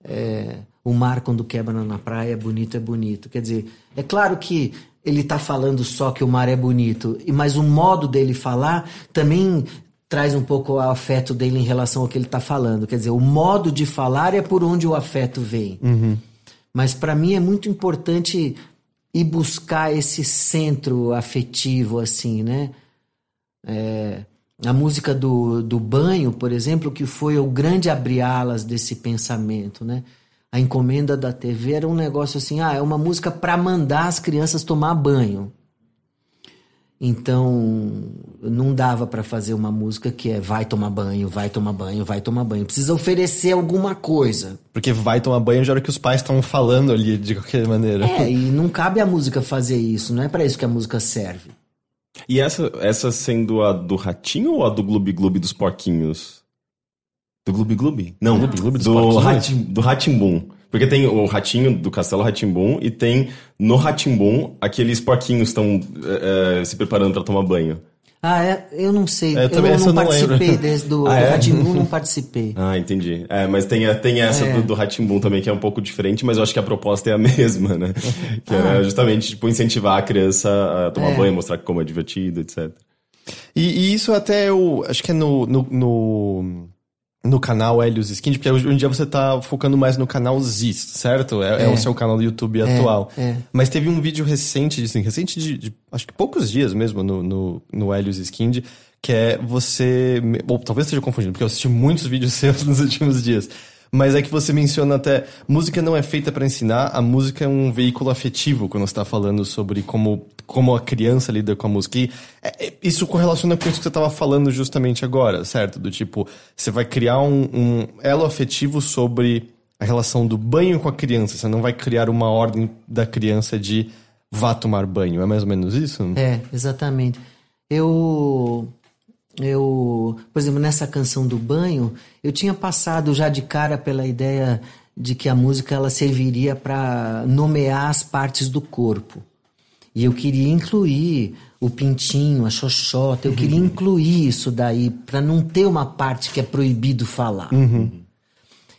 é, o mar quando quebra na praia é bonito, é bonito. Quer dizer, é claro que ele está falando só que o mar é bonito, mas o modo dele falar também traz um pouco o afeto dele em relação ao que ele está falando. Quer dizer, o modo de falar é por onde o afeto vem. Uhum. Mas para mim é muito importante ir buscar esse centro afetivo, assim, né? É, a música do, do banho, por exemplo, que foi o grande abri-alas desse pensamento, né? A encomenda da TV era um negócio assim, ah, é uma música para mandar as crianças tomar banho. Então, não dava para fazer uma música que é vai tomar banho, vai tomar banho, vai tomar banho. Precisa oferecer alguma coisa. Porque vai tomar banho já era o que os pais estão falando ali de qualquer maneira. É, e não cabe a música fazer isso, não é para isso que a música serve. E essa, essa sendo a do ratinho ou a do Gloob Gloob dos porquinhos? Do Gloob Gloob? Não, Gloob Gloob dos do, porquinhos? Ratim, do Ratimbum. Porque tem o ratinho do Castelo Ratimbum e tem no Ratimbum aqueles porquinhos estão é, é, se preparando para tomar banho. Ah, é? Eu não sei. É, eu também eu não participei lembro. desse do, Ah, do é? Rá-Tim-Bum, não participei. Ah, entendi. É, mas tem, a- tem essa É. do, do Ratimbum também, que é um pouco diferente, mas eu acho que a proposta é a mesma, né? Que era justamente, tipo, incentivar a criança a tomar É. banho, mostrar como é divertido, etc. E, e isso até eu acho que é no, no, no, no canal Helios Skin, porque hoje em dia você tá focando mais no canal Ziz, certo? É, é É. o seu canal do YouTube atual. é. Mas teve um vídeo recente, assim, recente de, de, acho que poucos dias mesmo no, no, no Helios Skin, que é você. Ou talvez esteja confundindo, porque eu assisti muitos vídeos seus nos últimos dias. Mas é que você menciona até, música não é feita para ensinar, a música é um veículo afetivo quando você tá falando sobre como, como a criança lida com a música. E é, é, isso correlaciona com isso que você tava falando justamente agora, certo? Do tipo, você vai criar um, um elo afetivo sobre a relação do banho com a criança. Você não vai criar uma ordem da criança de vá tomar banho. É mais ou menos isso? É, exatamente. Eu. Eu. Por exemplo, nessa canção do banho, eu tinha passado já de cara pela ideia de que a música ela serviria para nomear as partes do corpo. E eu queria incluir o pintinho, a xoxota, eu queria incluir isso daí, para não ter uma parte que é proibido falar.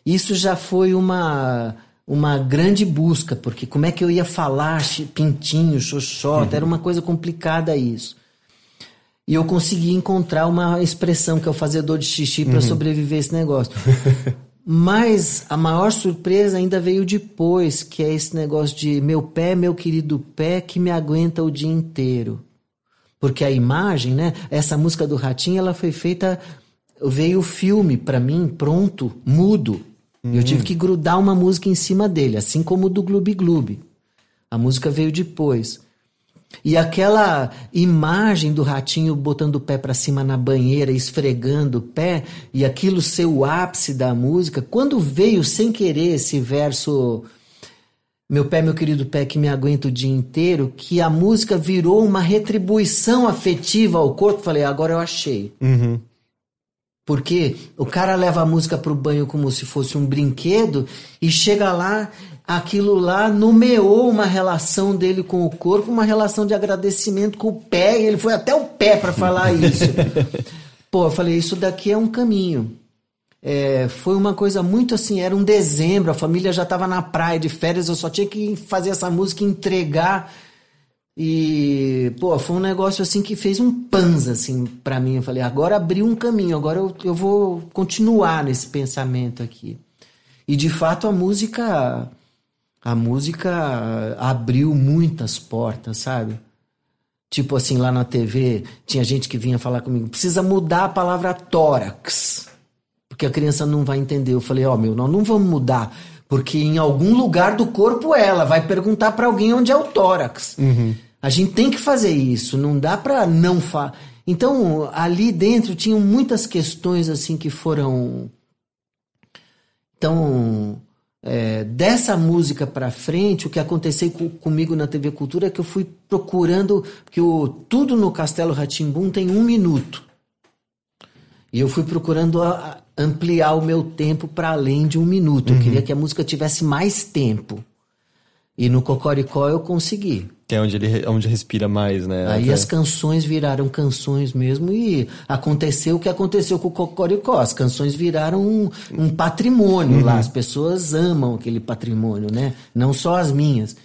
Isso já foi uma, uma grande busca, porque como é que eu ia falar pintinho, xoxota? Era uma coisa complicada isso. E eu consegui encontrar uma expressão que é o fazedor de xixi para sobreviver esse negócio. Mas a maior surpresa ainda veio depois, que é esse negócio de meu pé, meu querido pé, que me aguenta o dia inteiro. Porque a imagem, né? Essa música do Ratinho, ela foi feita. Veio o filme pra mim, pronto, mudo. E Eu tive que grudar uma música em cima dele, assim como o do Gloob Gloob. A música veio depois. E aquela imagem do ratinho botando o pé pra cima na banheira, esfregando o pé, e aquilo ser o ápice da música, quando veio sem querer esse verso meu pé, meu querido pé que me aguenta o dia inteiro, que a música virou uma retribuição afetiva ao corpo. Falei, agora eu achei. Porque o cara leva a música pro banho como se fosse um brinquedo e chega lá, aquilo lá nomeou uma relação dele com o corpo, uma relação de agradecimento com o pé, e ele foi até o pé para falar isso. Pô, eu falei, isso daqui é um caminho. É, foi uma coisa muito assim, era um dezembro, a família já estava na praia de férias, eu só tinha que fazer essa música e entregar. E, pô, foi um negócio assim que fez um panza assim para mim. Eu falei, agora abriu um caminho, agora eu, eu vou continuar nesse pensamento aqui. E de fato a música a música abriu muitas portas, sabe? Tipo assim, lá na TV, tinha gente que vinha falar comigo, precisa mudar a palavra tórax. Porque a criança não vai entender. Eu falei, ó, oh, meu, nós não vamos mudar. Porque em algum lugar do corpo ela vai perguntar para alguém onde é o tórax. Uhum. A gente tem que fazer isso, não dá para não falar. Então, ali dentro tinham muitas questões assim que foram. Então, é, dessa música para frente, o que aconteceu com, comigo na TV Cultura é que eu fui procurando, que o tudo no Castelo Ratimbum tem um minuto. E eu fui procurando a, a ampliar o meu tempo para além de um minuto. Eu Uhum. queria que a música tivesse mais tempo. E no Cocoricó eu consegui. Que é onde ele onde respira mais, né? Aí Até- as canções viraram canções mesmo e aconteceu o que aconteceu com o Cocoricó. As canções viraram um, um patrimônio lá. As pessoas amam aquele patrimônio, né? Não só as minhas.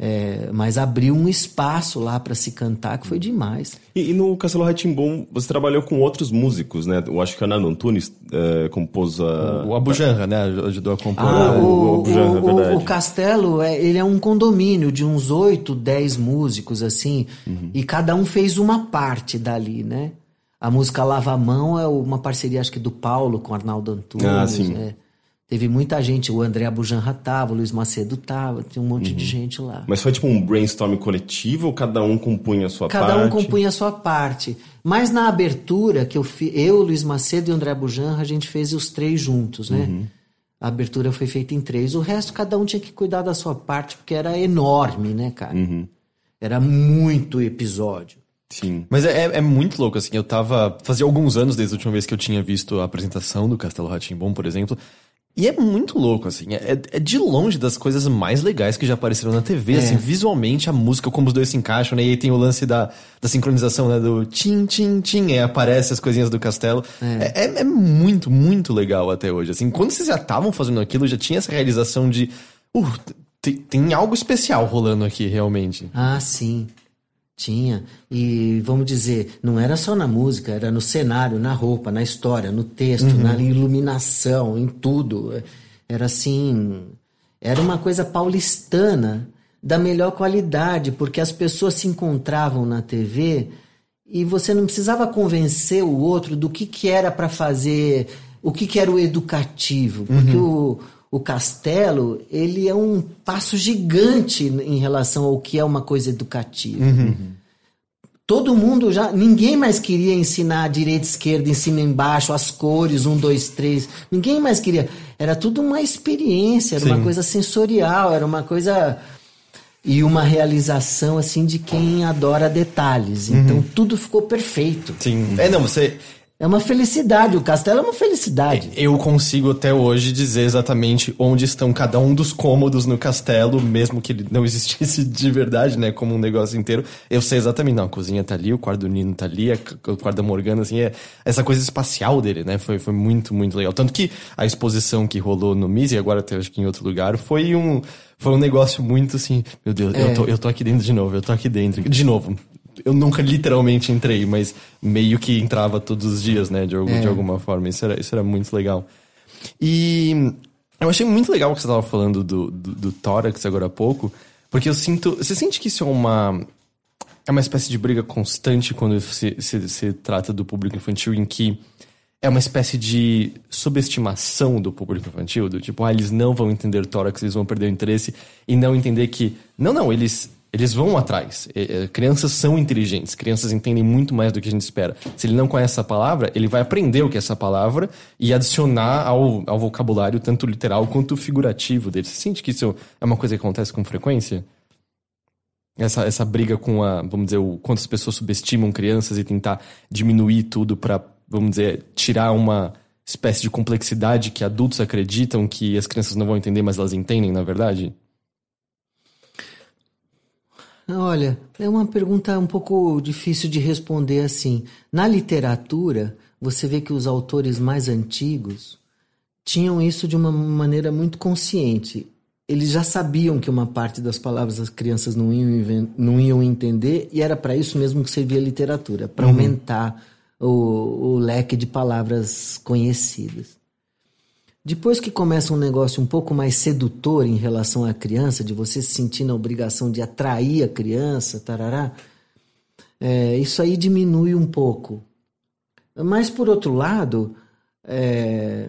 É, mas abriu um espaço lá para se cantar que foi demais. E, e no Castelo Ratimbom, você trabalhou com outros músicos, né? Eu acho que a Nando Antunes é, compôs a... O Abujanra, né? Ajudou a compor. Ah, né? o- o Janra, é o, verdade. o castelo é, ele é um condomínio de uns oito, dez músicos assim, Uhum. e cada um fez uma parte dali, né? A música Lava a Mão é uma parceria acho que do Paulo com Arnaldo Antunes. Ah, sim. é. Teve muita gente, o André Abujanra tava, o Luiz Macedo tava, tinha um monte Uhum. de gente lá. Mas foi tipo um brainstorm coletivo ou cada um compunha a sua Cada parte? um compunha a sua parte. Mas na abertura que eu fiz, eu, Luiz Macedo e o André Bujanra, a gente fez os três juntos, né? Uhum. A abertura foi feita em três. O resto, cada um tinha que cuidar da sua parte, porque era enorme, né, cara? Uhum. Era muito episódio. Sim. Mas é, é- é muito louco, assim. Eu tava. Fazia alguns anos desde a última vez que eu tinha visto a apresentação do Castelo Ratimbom, por exemplo. E é muito louco, assim. É, é de longe das coisas mais legais que já apareceram na TV, É. assim. Visualmente, a música, como os dois se encaixam, né? E aí tem o lance da, da sincronização, né? Do tim, tim, tim. Aí aparece as coisinhas do castelo. É, é- é muito, muito legal até hoje, assim. Quando vocês já estavam fazendo aquilo, já tinha essa realização de. Uh, tem, tem algo especial rolando aqui, realmente. Ah, sim. Tinha. E vamos dizer, não era só na música, era no cenário, na roupa, na história, no texto, na iluminação, em tudo. Era assim. Era uma coisa paulistana da melhor qualidade, porque as pessoas se encontravam na TV e você não precisava convencer o outro do que, que era para fazer, o que, que era o educativo, porque o, o castelo ele é um passo gigante em relação ao que é uma coisa educativa. Todo mundo já. Ninguém mais queria ensinar direita, esquerda, em cima e embaixo, as cores, um, dois, três. Ninguém mais queria. Era tudo uma experiência, era uma coisa sensorial, era uma coisa. E uma realização, assim, de quem adora detalhes. Então tudo ficou perfeito. Sim. É, não, você. É uma felicidade, o castelo é uma felicidade. Eu consigo até hoje dizer exatamente onde estão cada um dos cômodos no castelo, mesmo que ele não existisse de verdade, né? Como um negócio inteiro. Eu sei exatamente, não, a cozinha tá ali, o quarto do Nino tá ali, o quarto da Morgana, assim, é essa coisa espacial dele, né? Foi, foi muito, muito legal. Tanto que a exposição que rolou no MIS, e agora até acho que em outro lugar, foi um, foi um negócio muito assim, meu Deus, eu, tô, eu tô aqui dentro de novo, eu tô aqui dentro. De novo. Eu nunca literalmente entrei, mas meio que entrava todos os dias, né? De, algum, de alguma forma. Isso era, isso era muito legal. E eu achei muito legal o que você estava falando do, do, do tórax agora há pouco, porque eu sinto. Você sente que isso é uma. É uma espécie de briga constante quando se, se, se trata do público infantil, em que é uma espécie de subestimação do público infantil, do tipo, ah, eles não vão entender tórax, eles vão perder o interesse, e não entender que, não, não, eles, eles vão atrás. Crianças são inteligentes, crianças entendem muito mais do que a gente espera. Se ele não conhece essa palavra, ele vai aprender o que é essa palavra e adicionar ao, ao vocabulário tanto literal quanto figurativo dele. Você sente que isso é uma coisa que acontece com frequência? Essa, essa briga com a, vamos dizer, o quantas pessoas subestimam crianças e tentar diminuir tudo para, vamos dizer, tirar uma espécie de complexidade que adultos acreditam que as crianças não vão entender, mas elas entendem, na verdade? Olha, é uma pergunta um pouco difícil de responder assim. Na literatura, você vê que os autores mais antigos tinham isso de uma maneira muito consciente. Eles já sabiam que uma parte das palavras as crianças não iam, não iam entender e era para isso mesmo que servia a literatura, para aumentar o, o leque de palavras conhecidas. Depois que começa um negócio um pouco mais sedutor em relação à criança, de você se sentir na obrigação de atrair a criança, tarará, É, isso aí diminui um pouco. Mas, por outro lado, é,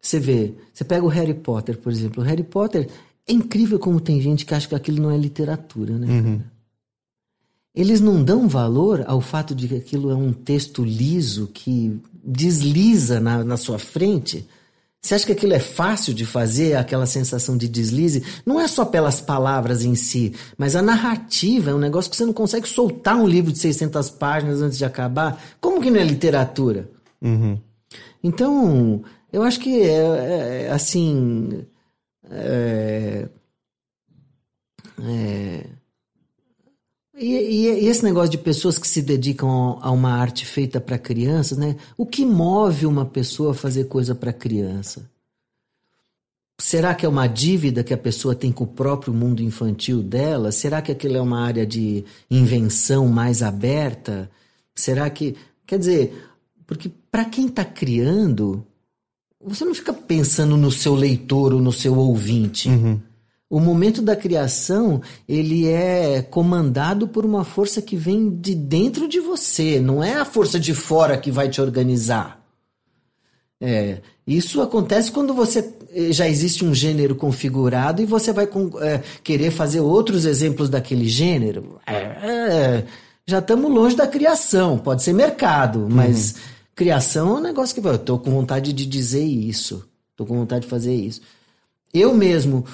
você vê, você pega o Harry Potter, por exemplo. O Harry Potter é incrível como tem gente que acha que aquilo não é literatura, né? Uhum. Eles não dão valor ao fato de que aquilo é um texto liso que desliza na, na sua frente. Você acha que aquilo é fácil de fazer, aquela sensação de deslize? Não é só pelas palavras em si, mas a narrativa é um negócio que você não consegue soltar um livro de 600 páginas antes de acabar. Como que não é literatura? Uhum. Então, eu acho que é, é assim. É, é, e, e, esse negócio de pessoas que se dedicam a uma arte feita para crianças, né? O que move uma pessoa a fazer coisa para criança? Será que é uma dívida que a pessoa tem com o próprio mundo infantil dela? Será que aquilo é uma área de invenção mais aberta? Será que. Quer dizer, porque para quem está criando, você não fica pensando no seu leitor ou no seu ouvinte. Uhum. O momento da criação, ele é comandado por uma força que vem de dentro de você, não é a força de fora que vai te organizar. É, isso acontece quando você eh, já existe um gênero configurado e você vai é, querer fazer outros exemplos daquele gênero. É, é, já estamos longe da criação, pode ser mercado, mas uhum. criação é um negócio que eu estou com vontade de dizer isso, estou com vontade de fazer isso. Eu mesmo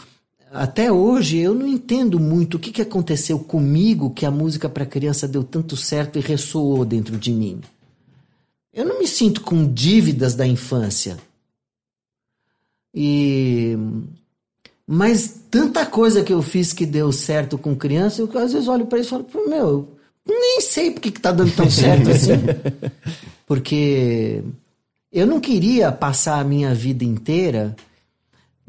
até hoje eu não entendo muito o que, que aconteceu comigo que a música para criança deu tanto certo e ressoou dentro de mim. Eu não me sinto com dívidas da infância. E mas tanta coisa que eu fiz que deu certo com criança, eu às vezes olho para isso e falo, meu, nem sei por que está dando tão certo assim. Porque eu não queria passar a minha vida inteira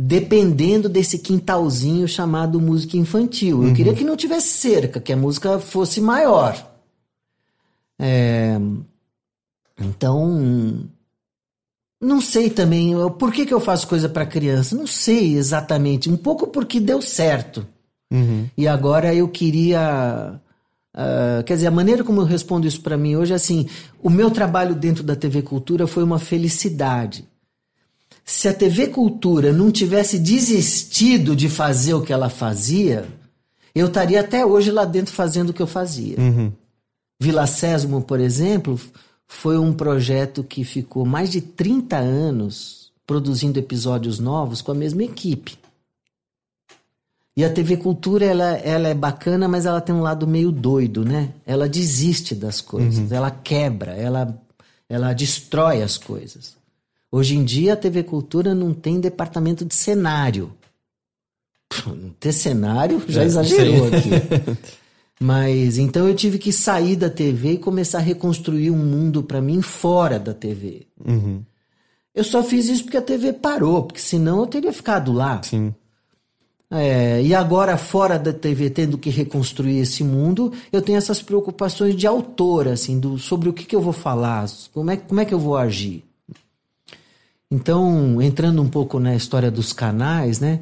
dependendo desse quintalzinho chamado música infantil. Eu uhum. queria que não tivesse cerca, que a música fosse maior. É... Então, não sei também por que, que eu faço coisa para criança. Não sei exatamente. Um pouco porque deu certo. Uhum. E agora eu queria. Uh, quer dizer, a maneira como eu respondo isso para mim hoje é assim: o meu trabalho dentro da TV Cultura foi uma felicidade se a TV Cultura não tivesse desistido de fazer o que ela fazia, eu estaria até hoje lá dentro fazendo o que eu fazia. Uhum. Vila Sésamo, por exemplo, foi um projeto que ficou mais de 30 anos produzindo episódios novos com a mesma equipe. E a TV Cultura, ela, ela é bacana, mas ela tem um lado meio doido, né? Ela desiste das coisas, uhum. ela quebra, ela, ela destrói as coisas. Hoje em dia a TV Cultura não tem departamento de cenário. Não ter cenário já é, exagerou aqui. Mas então eu tive que sair da TV e começar a reconstruir um mundo para mim fora da TV. Uhum. Eu só fiz isso porque a TV parou, porque senão eu teria ficado lá. Sim. É, e agora, fora da TV, tendo que reconstruir esse mundo, eu tenho essas preocupações de autor, assim, do, sobre o que, que eu vou falar, como é, como é que eu vou agir. Então, entrando um pouco na história dos canais, né?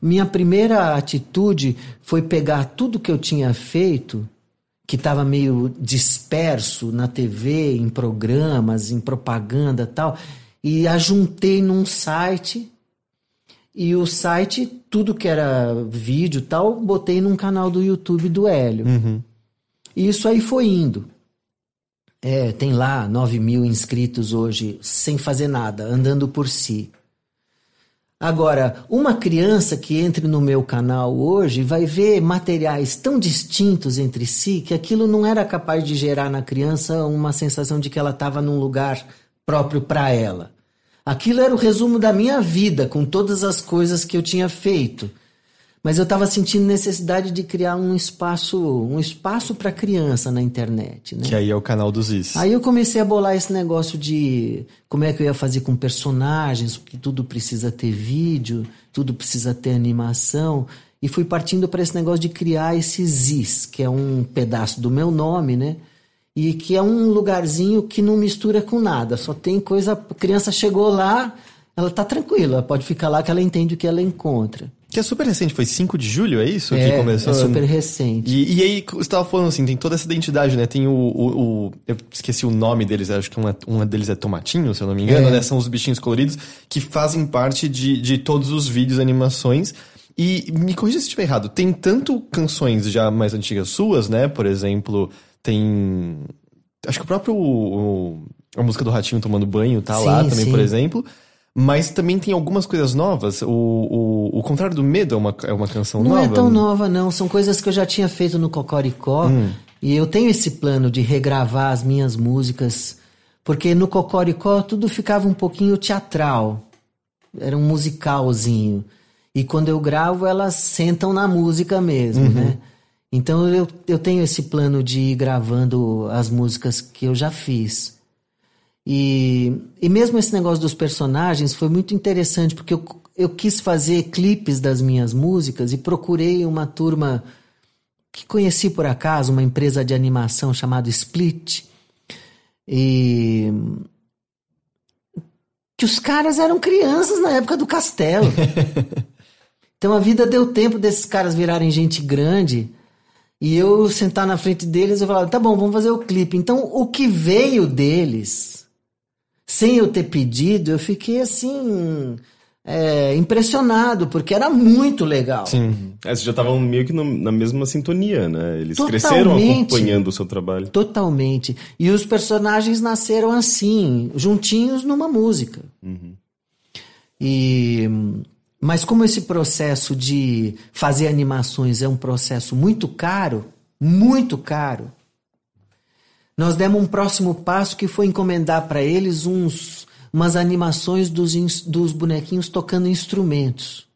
Minha primeira atitude foi pegar tudo que eu tinha feito, que estava meio disperso na TV, em programas, em propaganda tal, e ajuntei num site. E o site, tudo que era vídeo tal, botei num canal do YouTube do Hélio. Uhum. E isso aí foi indo. É, tem lá 9 mil inscritos hoje, sem fazer nada, andando por si. Agora, uma criança que entre no meu canal hoje vai ver materiais tão distintos entre si que aquilo não era capaz de gerar na criança uma sensação de que ela estava num lugar próprio para ela. Aquilo era o resumo da minha vida, com todas as coisas que eu tinha feito. Mas eu estava sentindo necessidade de criar um espaço, um espaço para criança na internet, né? Que aí é o canal dos Is. Aí eu comecei a bolar esse negócio de como é que eu ia fazer com personagens, porque tudo precisa ter vídeo, tudo precisa ter animação, e fui partindo para esse negócio de criar esses Is, que é um pedaço do meu nome, né? E que é um lugarzinho que não mistura com nada, só tem coisa, a criança chegou lá, ela tá tranquila, pode ficar lá que ela entende o que ela encontra. Que é super recente, foi 5 de julho, é isso? É, que começou? é super recente. E, e aí, você tava falando assim, tem toda essa identidade, né? Tem o. o, o- eu esqueci o nome deles, acho que um, é- um deles é Tomatinho, se eu não me engano, É. né? São os bichinhos coloridos que fazem parte de, de todos os vídeos, animações. E me corrija se estiver errado, tem tanto canções já mais antigas suas, né? Por exemplo, tem. Acho que o próprio. o- a música do Ratinho tomando banho tá lá Sim, também, sim. por exemplo. Mas também tem algumas coisas novas. O, o, o contrário do medo é uma, é uma canção Não nova. é tão nova, não. São coisas que eu já tinha feito no Cocoricó. E eu tenho esse plano de regravar as minhas músicas. Porque no Cocoricó tudo ficava um pouquinho teatral. Era um musicalzinho. E quando eu gravo, elas sentam na música mesmo, né? Então eu, eu tenho esse plano de ir gravando as músicas que eu já fiz. E, e mesmo esse negócio dos personagens foi muito interessante, porque eu, eu quis fazer clipes das minhas músicas e procurei uma turma que conheci por acaso, uma empresa de animação chamada Split. E. Que os caras eram crianças na época do castelo. então a vida deu tempo desses caras virarem gente grande. E eu sentar na frente deles e falar: tá bom, vamos fazer o clipe. Então o que veio deles sem eu ter pedido, eu fiquei assim. é, impressionado, porque era muito legal. Sim. É, vocês já estavam meio que no- na mesma sintonia, né? Eles Totalmente. cresceram acompanhando o seu trabalho. Totalmente. E os personagens nasceram assim, juntinhos numa música. E mas como esse processo de fazer animações é um processo muito caro, muito caro, nós demos um próximo passo que foi encomendar para eles uns umas animações dos, dos bonequinhos tocando instrumentos.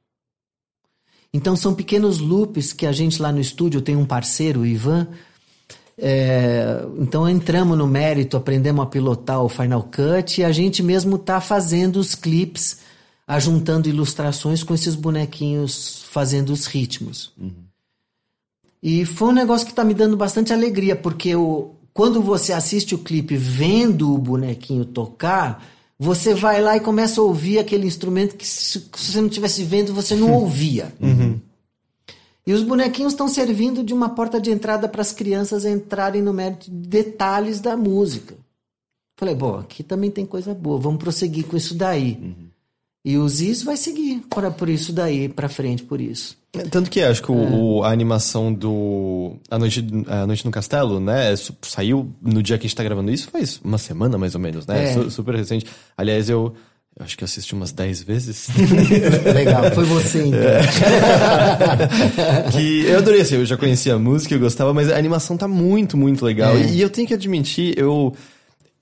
Então são pequenos loops que a gente lá no estúdio tem um parceiro, o Ivan, é, então entramos no mérito, aprendemos a pilotar o Final Cut e a gente mesmo tá fazendo os clipes, ajuntando ilustrações com esses bonequinhos fazendo os ritmos. E foi um negócio que tá me dando bastante alegria, porque o, quando você assiste o clipe vendo o bonequinho tocar, você vai lá e começa a ouvir aquele instrumento que se, se você não estivesse vendo, você não ouvia. E os bonequinhos estão servindo de uma porta de entrada para as crianças entrarem no mérito de detalhes da música. Falei, bom, aqui também tem coisa boa, vamos prosseguir com isso daí. E o Ziz vai seguir para por isso daí, para frente por isso. Tanto que acho que o, o- a animação do A Noite, a Noite no Castelo, né? Saiu no dia que a gente tá gravando isso, faz uma semana mais ou menos, né? É. Su- super recente. Aliás, eu, eu acho que eu assisti umas 10 vezes. Legal, foi você então. que eu adorei, assim, eu já conhecia a música, eu gostava, mas a animação tá muito, muito legal. É. E eu tenho que admitir, eu.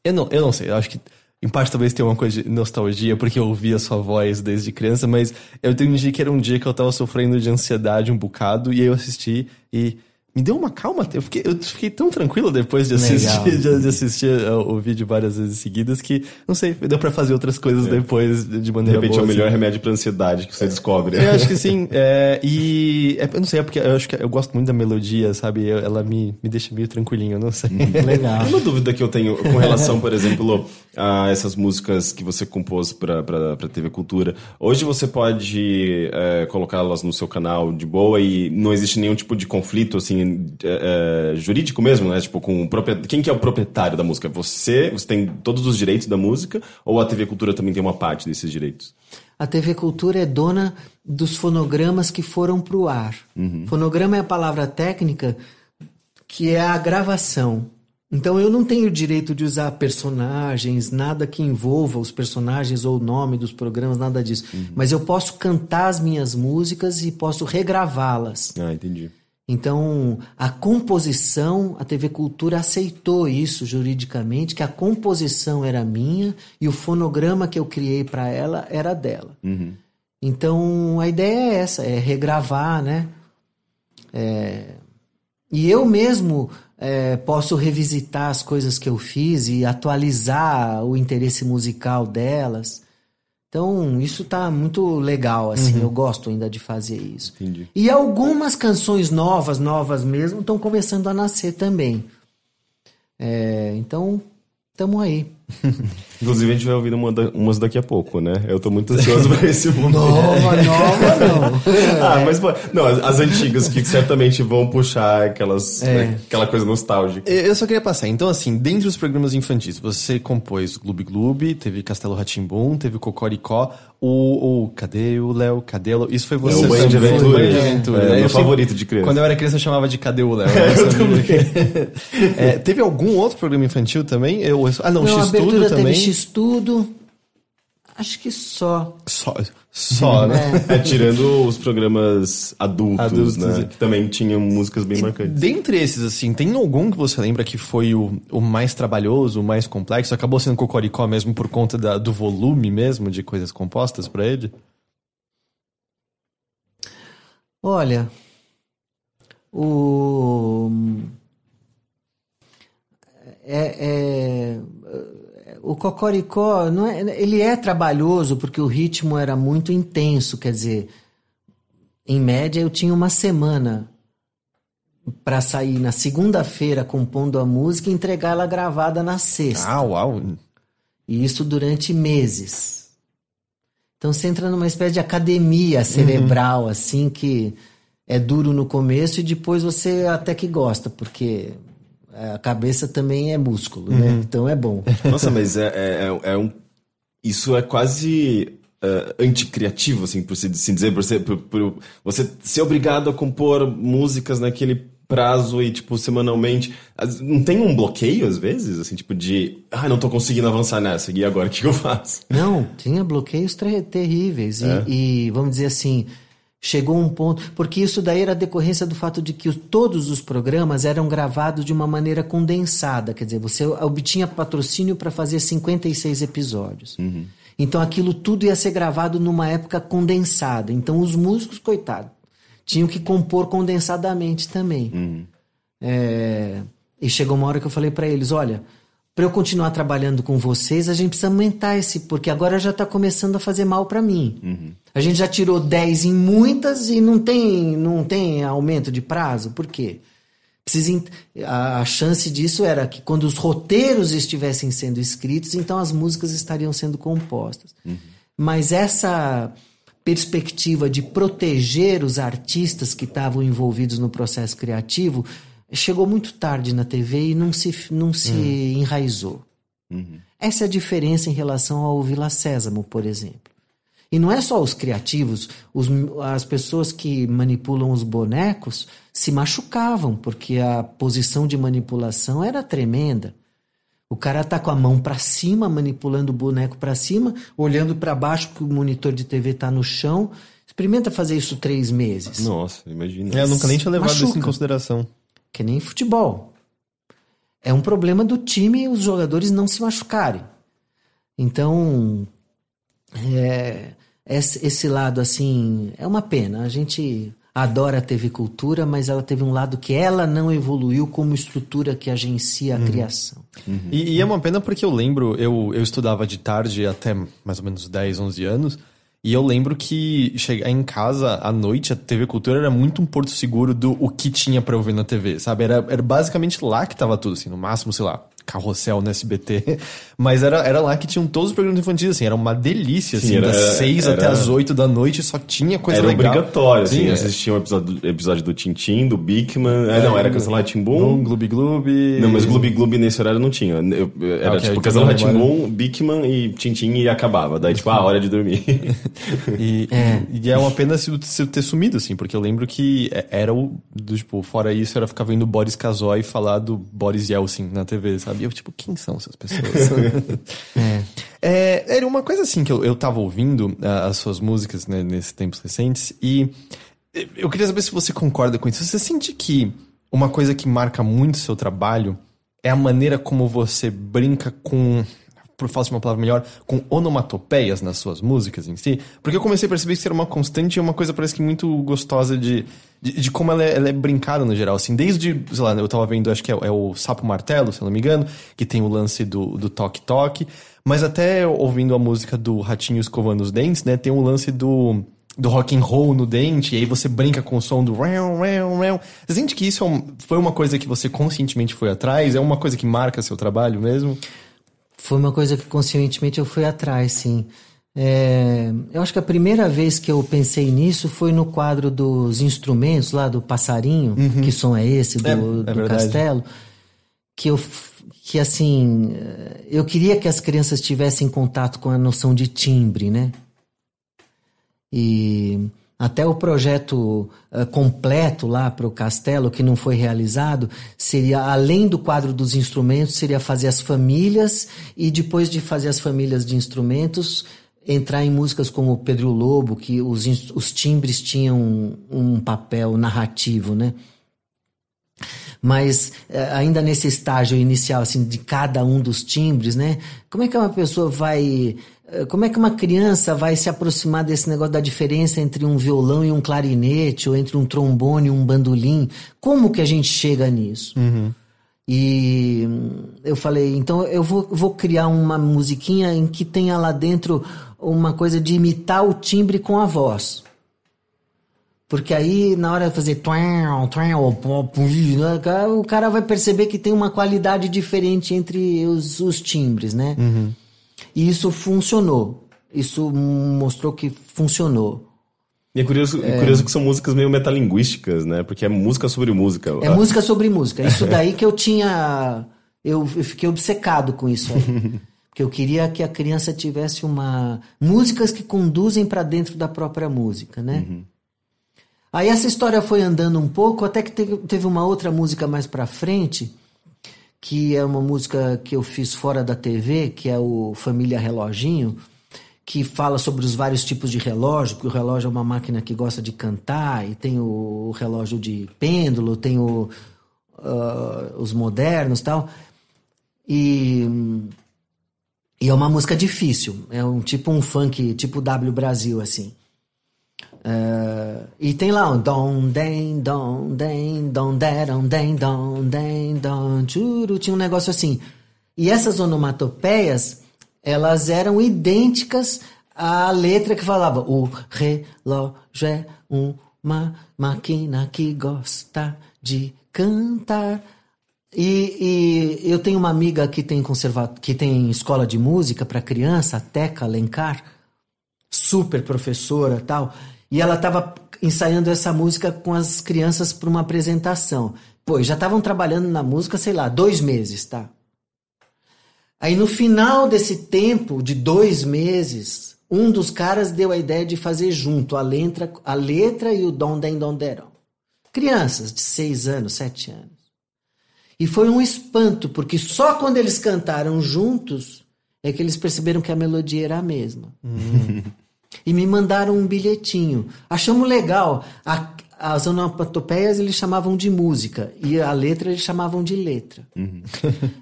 Eu não, eu não sei, eu acho que. Em parte talvez tenha uma coisa de nostalgia, porque eu ouvi a sua voz desde criança, mas eu entendi que era um dia que eu tava sofrendo de ansiedade um bocado, e aí eu assisti e me deu uma calma. Eu fiquei, eu fiquei tão tranquilo depois de assistir, de, de assistir uh, o vídeo várias vezes seguidas que, não sei, deu pra fazer outras coisas depois de De maneira repente boa. é o assim. melhor remédio pra ansiedade que você descobre. Eu acho que sim. É, e é, eu não sei, é porque eu acho que eu gosto muito da melodia, sabe? Eu- ela me, me deixa meio tranquilinho, eu não sei. Legal. Uma dúvida que eu tenho com relação, por exemplo, a essas músicas que você compôs pra, pra, pra TV Cultura. Hoje você pode é, colocá-las no seu canal de boa e não existe nenhum tipo de conflito, assim, é, é, jurídico mesmo, né? Tipo, com quem que é o proprietário da música? Você, você tem todos os direitos da música ou a TV Cultura também tem uma parte desses direitos? A TV Cultura é dona dos fonogramas que foram para o ar. Fonograma é a palavra técnica que é a gravação. Então eu não tenho direito de usar personagens, nada que envolva os personagens ou o nome dos programas, nada disso. Mas eu posso cantar as minhas músicas e posso regravá-las. Ah, entendi. Então, a composição, a TV Cultura aceitou isso juridicamente, que a composição era minha e o fonograma que eu criei para ela era dela. Então, a ideia é essa, é regravar, né? É, E eu mesmo é, posso revisitar as coisas que eu fiz e atualizar o interesse musical delas. Então, isso tá muito legal, assim, eu gosto ainda de fazer isso. Entendi. E algumas canções novas, novas mesmo, estão começando a nascer também. É, então, estamos aí. Inclusive, a gente vai ouvir uma da- umas daqui a pouco, né? Eu tô muito ansioso pra esse momento. Nova, nova, não. Ah, mas pô, não, as, as antigas que certamente vão puxar aquelas, né, aquela coisa nostálgica. Eu só queria passar. Então, assim, dentre os programas infantis, você compôs Gloob Gloob, teve Castelo Ratimbum, teve Cocoricó, o, o Cadê o Léo? Cadê o Léo? Isso foi você. É o Band de Aventura. Band de Aventura, É, né? meu Eu favorito de criança. Quando eu era criança eu chamava de Cadê o Léo? Eu sabia. É, teve algum outro programa infantil também? Eu, ah, não, Não, a Também. teve X-Tudo. Acho que só. Só, só né? É, tirando os programas adultos, Adultos, né? é. Que também tinham músicas bem marcantes. Dentre esses, assim, tem algum que você lembra que foi o, o mais trabalhoso, o mais complexo? Acabou sendo Cocoricó mesmo por conta da- do volume mesmo de coisas compostas pra ele? Olha, o. É, é- o Cocoricó, não é, ele é trabalhoso porque o ritmo era muito intenso, quer dizer, em média eu tinha uma semana para sair na segunda-feira compondo a música e entregar ela gravada na sexta. Ah, uau! E isso durante meses. Então você entra numa espécie de academia cerebral, assim, que é duro no começo e depois você até que gosta, porque a cabeça também é músculo, né? Então é bom. Nossa, mas é, é, é- é um. Isso é quase é, anticriativo, assim, por se dizer, por, ser, por, por você ser obrigado a compor músicas naquele prazo e, tipo, semanalmente. Não tem um bloqueio, às vezes, assim, tipo, de. Ah, não tô conseguindo avançar nessa, e agora o que eu faço? Não, tinha bloqueios terríveis. E, e, vamos dizer assim, chegou um ponto. Porque isso daí era decorrência do fato de que os- todos os programas eram gravados de uma maneira condensada. Quer dizer, você obtinha patrocínio para fazer 56 episódios. Então aquilo tudo ia ser gravado numa época condensada. Então os músicos, coitados, tinham que compor condensadamente também. É, e chegou uma hora que eu falei para eles: olha, para eu continuar trabalhando com vocês, a gente precisa aumentar esse, porque agora já está começando a fazer mal para mim. A gente já tirou 10 em muitas e não tem, não tem aumento de prazo. Por quê? Precisa, a, a chance disso era que quando os roteiros estivessem sendo escritos, então as músicas estariam sendo compostas. Mas essa perspectiva de proteger os artistas que estavam envolvidos no processo criativo chegou muito tarde na TV e não se, não se enraizou. Essa é a diferença em relação ao Vila Sésamo, por exemplo. E não é só os criativos, os- as pessoas que manipulam os bonecos se machucavam, porque a posição de manipulação era tremenda. O cara tá com a mão para cima, manipulando o boneco para cima, olhando para baixo porque o monitor de TV tá no chão. Experimenta fazer isso três meses. Nossa, imagina. É, eu nunca nem tinha levado isso em Machuca. consideração. Que nem futebol. É um problema do time os jogadores não se machucarem. Então, é, esse, esse lado assim é uma pena. A gente adora a TV Cultura, mas ela teve um lado que ela não evoluiu como estrutura que agencia a criação. E, e é uma pena porque eu lembro, eu, eu estudava de tarde até mais ou menos 10, 11 anos. E eu lembro que chegar em casa à noite, a TV Cultura era muito um porto seguro do o que tinha pra eu ver na TV, sabe? Era, era basicamente lá que tava tudo, assim, no máximo, sei lá, carrossel no SBT. Mas era, era lá que tinham todos os programas infantis, assim, era uma delícia, Sim, assim, era- das 6 era- até as 8 da noite, só tinha coisa Era legal. obrigatório, assim, Sim, é. assistir um episódio, episódio do Tintin, do Bigman. É, não, era Castelo Bum, Ratimbum. Gloob Gloob. Não, mas Gloob Gloob nesse horário não tinha. Eu- eu- era Ok, tipo então é Ratimbum, Bigman e Tintin e acabava. Daí, tipo, ah, hora de dormir. E e é uma pena se se ter sumido, assim, porque eu lembro que é- era o. Do, tipo, fora isso, era ficar vendo Boris Kazoy falar do Boris Yeltsin na TV, sabe? E eu, tipo, quem são essas pessoas? é. Era uma coisa assim que eu, eu tava ouvindo ah, as suas músicas né, nesses tempos recentes, e eu queria saber se você concorda com isso. Você sente que uma coisa que marca muito o seu trabalho é a maneira como você brinca com por falta de uma palavra melhor, com onomatopeias nas suas músicas em si. Porque eu comecei a perceber que isso era uma constante e uma coisa parece que muito gostosa de, de, de como ela é, ela é brincada no geral. Assim, desde, sei lá, eu tava vendo, acho que é, é o Sapo Martelo, se eu não me engano, que tem o lance do, do toque-toque, mas até ouvindo a música do Ratinho Escovando os Dentes, né, tem o lance do do rock and roll no dente, e aí você brinca com o som do rau, rau, rau. Você sente que isso é um- foi uma coisa que você conscientemente foi atrás? É uma coisa que marca seu trabalho mesmo? Foi uma coisa que conscientemente eu fui atrás, sim. É, eu acho que a primeira vez que eu pensei nisso foi no quadro dos instrumentos lá do passarinho, Uhum. que som é esse do, É, é do castelo, que eu que assim eu queria que as crianças tivessem contato com a noção de timbre, né? E até o projeto eh, completo lá para o castelo, que não foi realizado, seria, além do quadro dos instrumentos, seria fazer as famílias e depois de fazer as famílias de instrumentos, entrar em músicas como Pedro Lobo, que os, os timbres tinham um, um papel narrativo, né? Mas eh, ainda nesse estágio inicial, assim, de cada um dos timbres, né? Como é que uma pessoa vai. eh, Como é que uma criança vai se aproximar desse negócio da diferença entre um violão e um clarinete, ou entre um trombone e um bandolim? Como que a gente chega nisso? E hum, eu falei, então eu vou, vou criar uma musiquinha em que tenha lá dentro uma coisa de imitar o timbre com a voz. Porque aí, na hora de fazer o cara vai perceber que tem uma qualidade diferente entre os, os timbres, né? E isso funcionou. Isso mostrou que funcionou. E é curioso, é curioso que são músicas meio metalinguísticas, né? Porque é música sobre música. É música sobre música. Isso daí que eu tinha. Eu, eu fiquei obcecado com isso aí. Porque eu queria que a criança tivesse uma. músicas que conduzem para dentro da própria música, né? Aí essa história foi andando um pouco, até que teve, uma outra música mais pra frente, que é uma música que eu fiz fora da TV, que é o Família Reloginho, que fala sobre os vários tipos de relógio, porque o relógio é uma máquina que gosta de cantar, e tem o relógio de pêndulo, tem o, ah, os modernos tal. E, e é uma música difícil, é um tipo um funk, tipo W Brasil, assim. É, e tem lá um dom, den, dom, den, dom, deram, den, dom, den, dom, tchuru, tinha um negócio assim. E essas onomatopeias, elas eram idênticas à letra que falava o relógio é uma máquina que gosta de cantar. E, e eu tenho uma amiga que tem conserva que tem escola de música para criança, a Teca Alencar, super professora tal, e ela estava ensaiando essa música com as crianças para uma apresentação. Pô, já estavam trabalhando na música, sei lá, dois meses, tá? Aí no final desse tempo, de dois meses, um dos caras deu a ideia de fazer junto a letra, a letra e o dom den dom. Crianças de seis anos, sete anos. E foi um espanto, porque só quando eles cantaram juntos é que eles perceberam que a melodia era a mesma. E me mandaram um bilhetinho. Achamos legal. A- as onomatopeias eles chamavam de música e a letra eles chamavam de letra.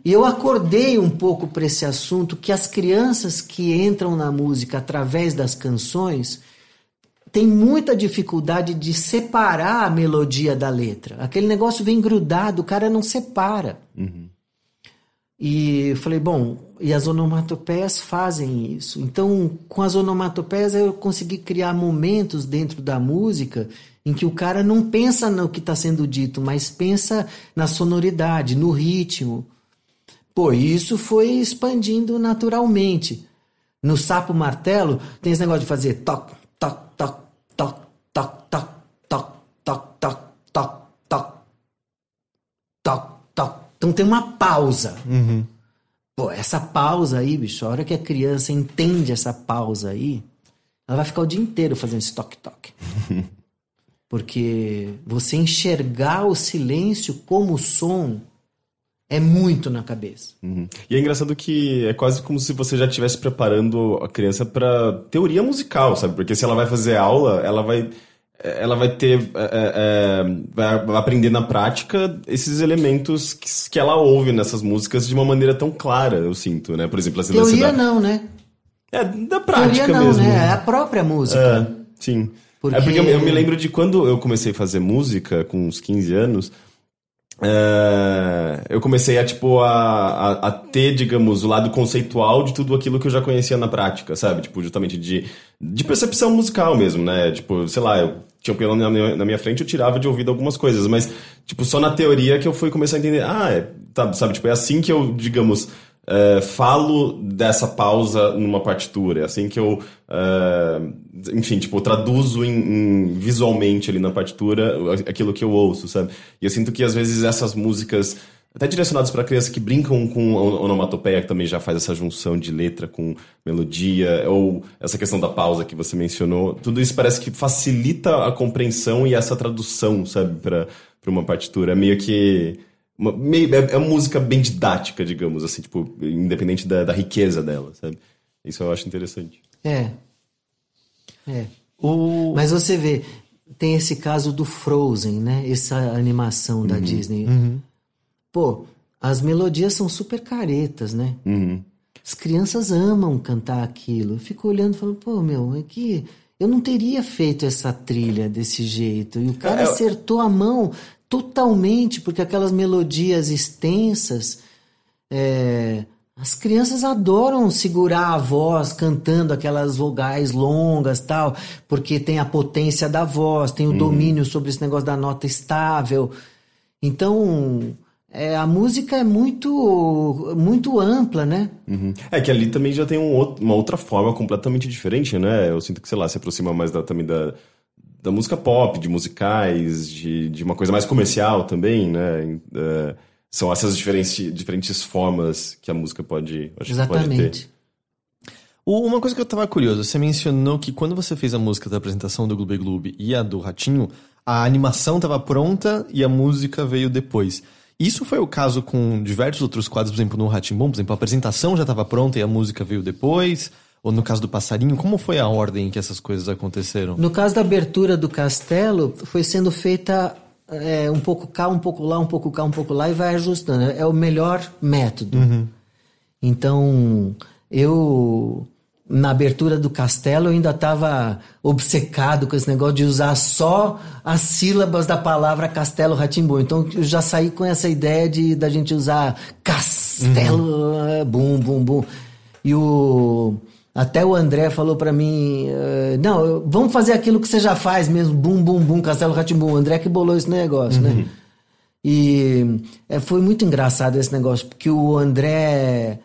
E eu acordei um pouco para esse assunto que as crianças que entram na música através das canções têm muita dificuldade de separar a melodia da letra. Aquele negócio vem grudado, o cara não separa. E eu falei, bom, e as onomatopeias fazem isso. Então, com as onomatopeias eu consegui criar momentos dentro da música em que o cara não pensa no que está sendo dito, mas pensa na sonoridade, no ritmo. Pô, isso foi expandindo naturalmente. No sapo martelo tem esse negócio de fazer toc, toc, toc, Então tem uma pausa. Pô, essa pausa aí, bicho, a hora que a criança entende essa pausa aí, ela vai ficar o dia inteiro fazendo esse toque-toque. Porque você enxergar o silêncio como som é muito na cabeça. Uhum. E é engraçado que é quase como se você já estivesse preparando a criança para teoria musical, sabe? Porque se ela vai fazer aula, ela vai ela vai ter é, é, vai vai aprender na prática esses elementos que, que ela ouve nessas músicas de uma maneira tão clara, eu sinto, né? Por exemplo, lance Teoria da, não, né? é da prática Teoria não, mesmo. né? É a própria música. É, sim. Porque- É porque eu, eu me lembro de quando eu comecei a fazer música, com uns 15 anos, é, eu comecei a, tipo, a, a, a ter, digamos, o lado conceitual de tudo aquilo que eu já conhecia na prática, sabe? Tipo, justamente de, de percepção musical mesmo, né? Tipo, sei lá, eu tinha um piano na minha, na minha frente, eu tirava de ouvido algumas coisas, mas, tipo, só na teoria que eu fui começar a entender, ah, é, tá, sabe? Tipo, é assim que eu, digamos, é, falo dessa pausa numa partitura. É assim que eu, é, enfim, tipo, traduzo em, em, visualmente ali na partitura aquilo que eu ouço, sabe? E eu sinto que às vezes essas músicas até direcionados para criança que brincam com onomatopeia, que também já faz essa junção de letra com melodia, ou essa questão da pausa que você mencionou, tudo isso parece que facilita a compreensão e essa tradução, sabe, para uma partitura. É meio que. Uma, meio, é, é uma música bem didática, digamos assim, tipo, independente da, da riqueza dela, sabe? Isso eu acho interessante. É. É. O... Mas você vê, tem esse caso do Frozen, né? Essa animação da uhum. Disney. Uhum Pô, as melodias são super caretas, né? Uhum. As crianças amam cantar aquilo. Eu fico olhando e falo, pô, meu, é que eu não teria feito essa trilha desse jeito. E o cara é, acertou a mão totalmente, porque aquelas melodias extensas. É, as crianças adoram segurar a voz cantando aquelas vogais longas tal, porque tem a potência da voz, tem o uhum. domínio sobre esse negócio da nota estável. Então, é, a música é muito muito ampla, né? Uhum. É que ali também já tem um outro, uma outra forma completamente diferente, né? Eu sinto que, sei lá, se aproxima mais da, também da, da música pop, de musicais, de, de uma coisa mais comercial também, né? É, são essas diferentes, diferentes formas que a música pode, Exatamente. Pode ter. Uma coisa que eu tava curioso, você mencionou que quando você fez a música da apresentação do Gloob Gloob e a do Ratinho, a animação estava pronta e a música veio depois. Isso foi o caso com diversos outros quadros, por exemplo, no Ratimbom, por exemplo, a apresentação já estava pronta e a música veio depois. Ou no caso do passarinho, como foi a ordem em que essas coisas aconteceram? No caso da abertura do castelo, foi sendo feita é, um pouco cá, um pouco lá, um pouco cá, um pouco lá e vai ajustando. É o melhor método. Uhum. Então, eu na abertura do castelo eu ainda estava obcecado com esse negócio de usar só as sílabas da palavra castelo ratimbu então eu já saí com essa ideia de da gente usar castelo uhum. bum bum bum e o até o André falou para mim uh, não vamos fazer aquilo que você já faz mesmo bum bum bum castelo ratimbu o André que bolou esse negócio né? uhum. né e é, foi muito engraçado esse negócio porque o André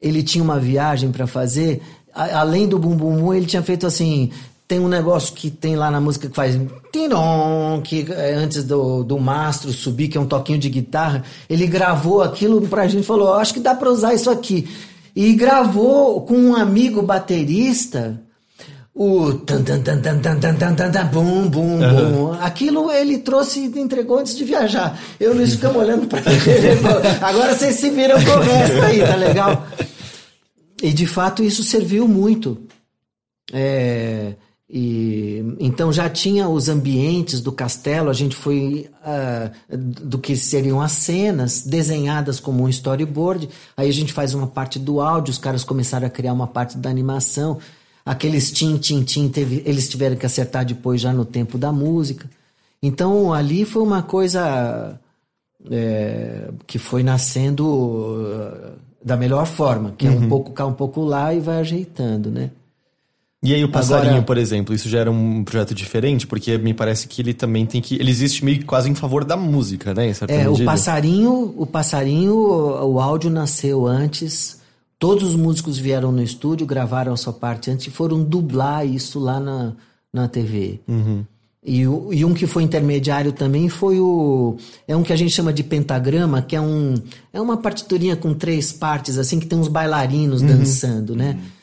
ele tinha uma viagem para fazer além do bum bum bum, ele tinha feito assim. Tem um negócio que tem lá na música que faz tirom, que é antes do, do mastro subir, que é um toquinho de guitarra. Ele gravou aquilo pra gente falou: acho que dá pra usar isso aqui. E gravou com um amigo baterista o tan tan tan tan tan tan tan tan tan bum bum bum. Aquilo ele trouxe e entregou antes de viajar. Eu não ficamos olhando para ele. Agora vocês se viram com o resto aí, tá legal? E de fato isso serviu muito. É, e, então já tinha os ambientes do castelo, a gente foi uh, do que seriam as cenas desenhadas como um storyboard. Aí a gente faz uma parte do áudio, os caras começaram a criar uma parte da animação. Aqueles tim, tim, tim, teve, eles tiveram que acertar depois já no tempo da música. Então ali foi uma coisa é, que foi nascendo. Uh, da melhor forma, que uhum. é um uhum. pouco cá, um pouco lá e vai ajeitando, né? E aí o passarinho, Agora, por exemplo, isso já era um projeto diferente, porque me parece que ele também tem que. Ele existe meio que quase em favor da música, né? É, medida. o passarinho, o passarinho, o áudio nasceu antes. Todos os músicos vieram no estúdio, gravaram a sua parte antes e foram dublar isso lá na, na TV. Uhum. E, o, e um que foi intermediário também foi o. É um que a gente chama de pentagrama, que é um. É uma partiturinha com três partes, assim, que tem uns bailarinos uhum. dançando, né? Uhum.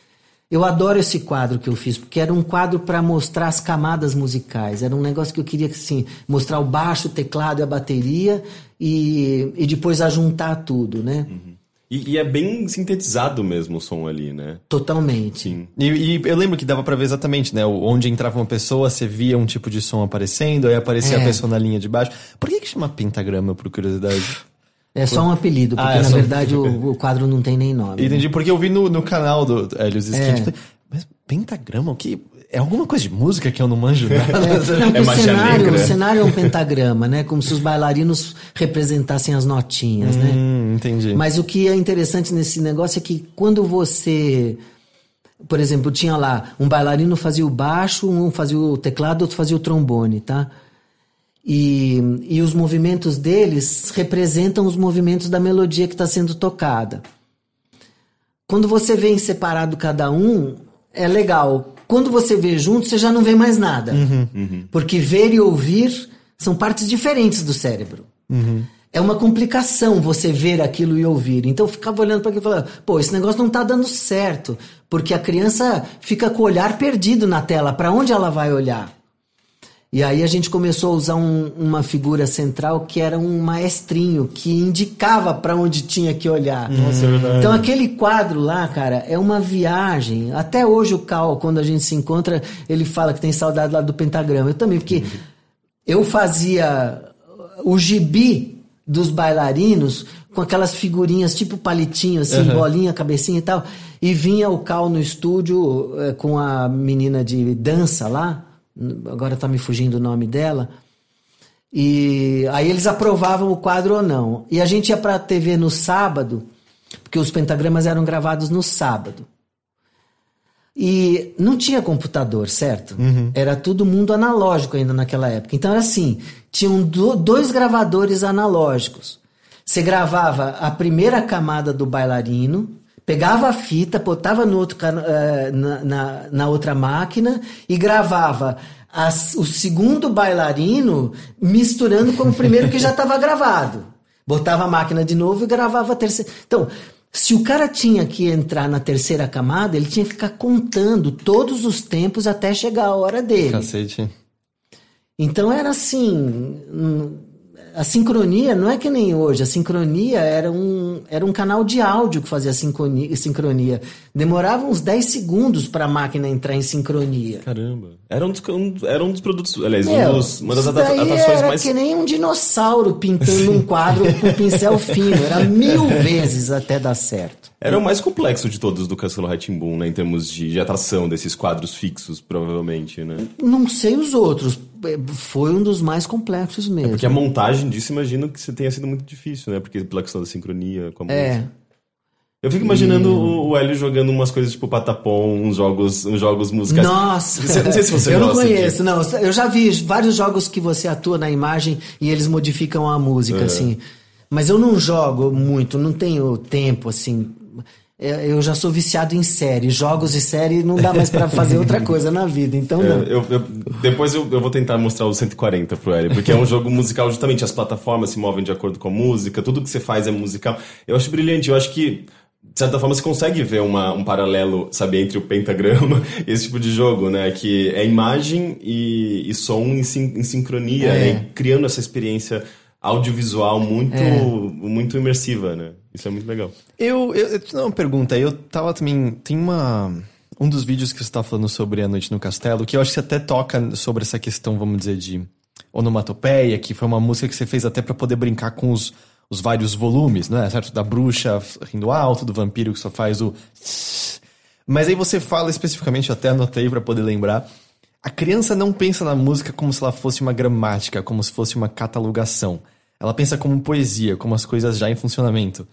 Eu adoro esse quadro que eu fiz, porque era um quadro para mostrar as camadas musicais. Era um negócio que eu queria assim, mostrar o baixo, o teclado e a bateria e, e depois ajuntar tudo, né? Uhum. E, e, é bem sintetizado mesmo o som ali, né? Totalmente. Sim. E, e eu lembro que dava para ver exatamente, né? Onde entrava uma pessoa, você via um tipo de som aparecendo, aí aparecia é. a pessoa na linha de baixo. Por que, que chama pentagrama, por curiosidade? É só um apelido, porque ah, é na verdade o, o, quadro não tem nem nome. Entendi, né? porque eu vi no, no canal do Helios é. mas pentagrama, o que? É alguma coisa de música que eu não manjo nada. É, não, é o, cenário, o cenário é um pentagrama, né? Como se os bailarinos representassem as notinhas, né? hum, né? Entendi. Mas o que é interessante nesse negócio é que quando você. Por exemplo, tinha lá um bailarino fazia o baixo, um fazia o teclado, outro fazia o trombone, tá? E, e os movimentos deles representam os movimentos da melodia que está sendo tocada. quando você vê em separado cada um, é legal. Quando você vê junto, você já não vê mais nada. Porque ver e ouvir são partes diferentes do cérebro. É uma complicação você ver aquilo e ouvir. Então eu ficava olhando para aquilo e falando, pô, esse negócio não tá dando certo. Porque a criança fica com o olhar perdido na tela. Para onde ela vai olhar? E aí a gente começou a usar um- uma figura central que era um maestrinho que indicava para onde tinha que olhar. Nossa, é verdade. Então aquele quadro lá, cara, é uma viagem. Até hoje o Cal, quando a gente se encontra, ele fala que tem saudade lá do pentagrama. Eu também, porque eu fazia o gibi dos bailarinos com aquelas figurinhas tipo palitinho, assim, bolinha, cabecinha e tal. E vinha o Cal no estúdio eh, com a menina de dança lá. Agora tá me fugindo o nome dela. E aí eles aprovavam o quadro ou não. E a gente ia pra TV no sábado, porque os pentagramas eram gravados no sábado. E não tinha computador, certo? Era todo mundo analógico ainda naquela época. Então era assim: tinham do- dois gravadores analógicos. Você gravava a primeira camada do bailarino, pegava a fita, botava no outro, eh, na, na, na outra máquina e gravava as- o segundo bailarino misturando com o primeiro que já estava gravado. Botava a máquina de novo e gravava a terceira. Então, se o cara tinha que entrar na terceira camada, ele tinha que ficar contando todos os tempos até chegar a hora dele. Cacete. Então era assim. A sincronia não é que nem hoje. A sincronia era um, era um canal de áudio que fazia sincronia. sincronia. Demorava uns 10 segundos para a máquina entrar em sincronia. Caramba. Era um dos, um- era um dos produtos. Aliás, Meu, um dos, uma das atrações era mais. que nem um dinossauro pintando um quadro com pincel fino. Era mil vezes até dar certo. Era o mais complexo de todos do Castelo Ratimbun, né? Em termos de, de atração desses quadros fixos, provavelmente, né? Não sei os outros. É, Foi um dos mais complexos mesmo. Porque a montagem disso, imagino que tenha sido muito difícil, né? Porque pela questão da sincronia com a música. É. Eu fico imaginando o o Hélio jogando umas coisas tipo patapom, uns jogos, uns jogos musicais. Nossa! Você- Não sei se você Eu não conheço, disso. não. Eu já vi vários jogos que você atua na imagem e eles modificam a música, É. assim. Mas eu não jogo muito, não tenho tempo, assim. É, Eu já sou viciado em série. Jogos e série não dá mais pra fazer outra coisa na vida, então não. eu- eu- depois eu, eu vou tentar mostrar o 140 pro Hélio, porque é um jogo musical, justamente as plataformas se movem de acordo com a música, tudo que você faz é musical. Eu acho brilhante, eu acho que, de certa forma, você consegue ver uma, um paralelo, sabe, entre o pentagrama e esse tipo de jogo, né? Que é imagem e, e som em, sin- em sincronia, É. né? Criando essa experiência audiovisual muito, É. muito imersiva, né? Isso é muito legal. Eu, eu, eu uma pergunta. Eu tava também. Tem uma. Um dos vídeos que você tá falando sobre a noite no castelo, que eu acho que você até toca sobre essa questão, vamos dizer, de onomatopeia, que foi uma música que você fez até pra poder brincar com os, os vários volumes, né? Certo? Da bruxa rindo alto, do vampiro que só faz o. Mas aí você fala especificamente, eu até anotei pra poder lembrar. A criança não pensa na música como se ela fosse uma gramática, como se fosse uma catalogação. Ela pensa como poesia, como as coisas já em funcionamento.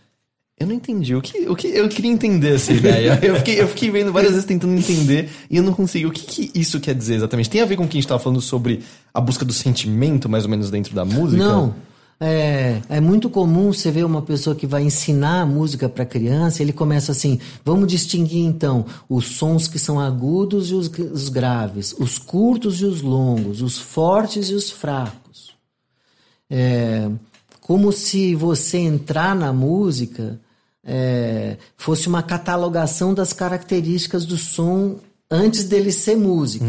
Eu não entendi. O que, o que eu queria entender essa ideia. Eu fiquei, eu fiquei vendo várias vezes tentando entender e eu não consegui. O que, que isso quer dizer exatamente? Tem a ver com o que a gente estava falando sobre a busca do sentimento, mais ou menos, dentro da música? Não. É, é muito comum você ver uma pessoa que vai ensinar a música para criança, ele começa assim: vamos distinguir então os sons que são agudos e os, os graves, os curtos e os longos, os fortes e os fracos. É, como se você entrar na música é, fosse uma catalogação das características do som antes dele ser música.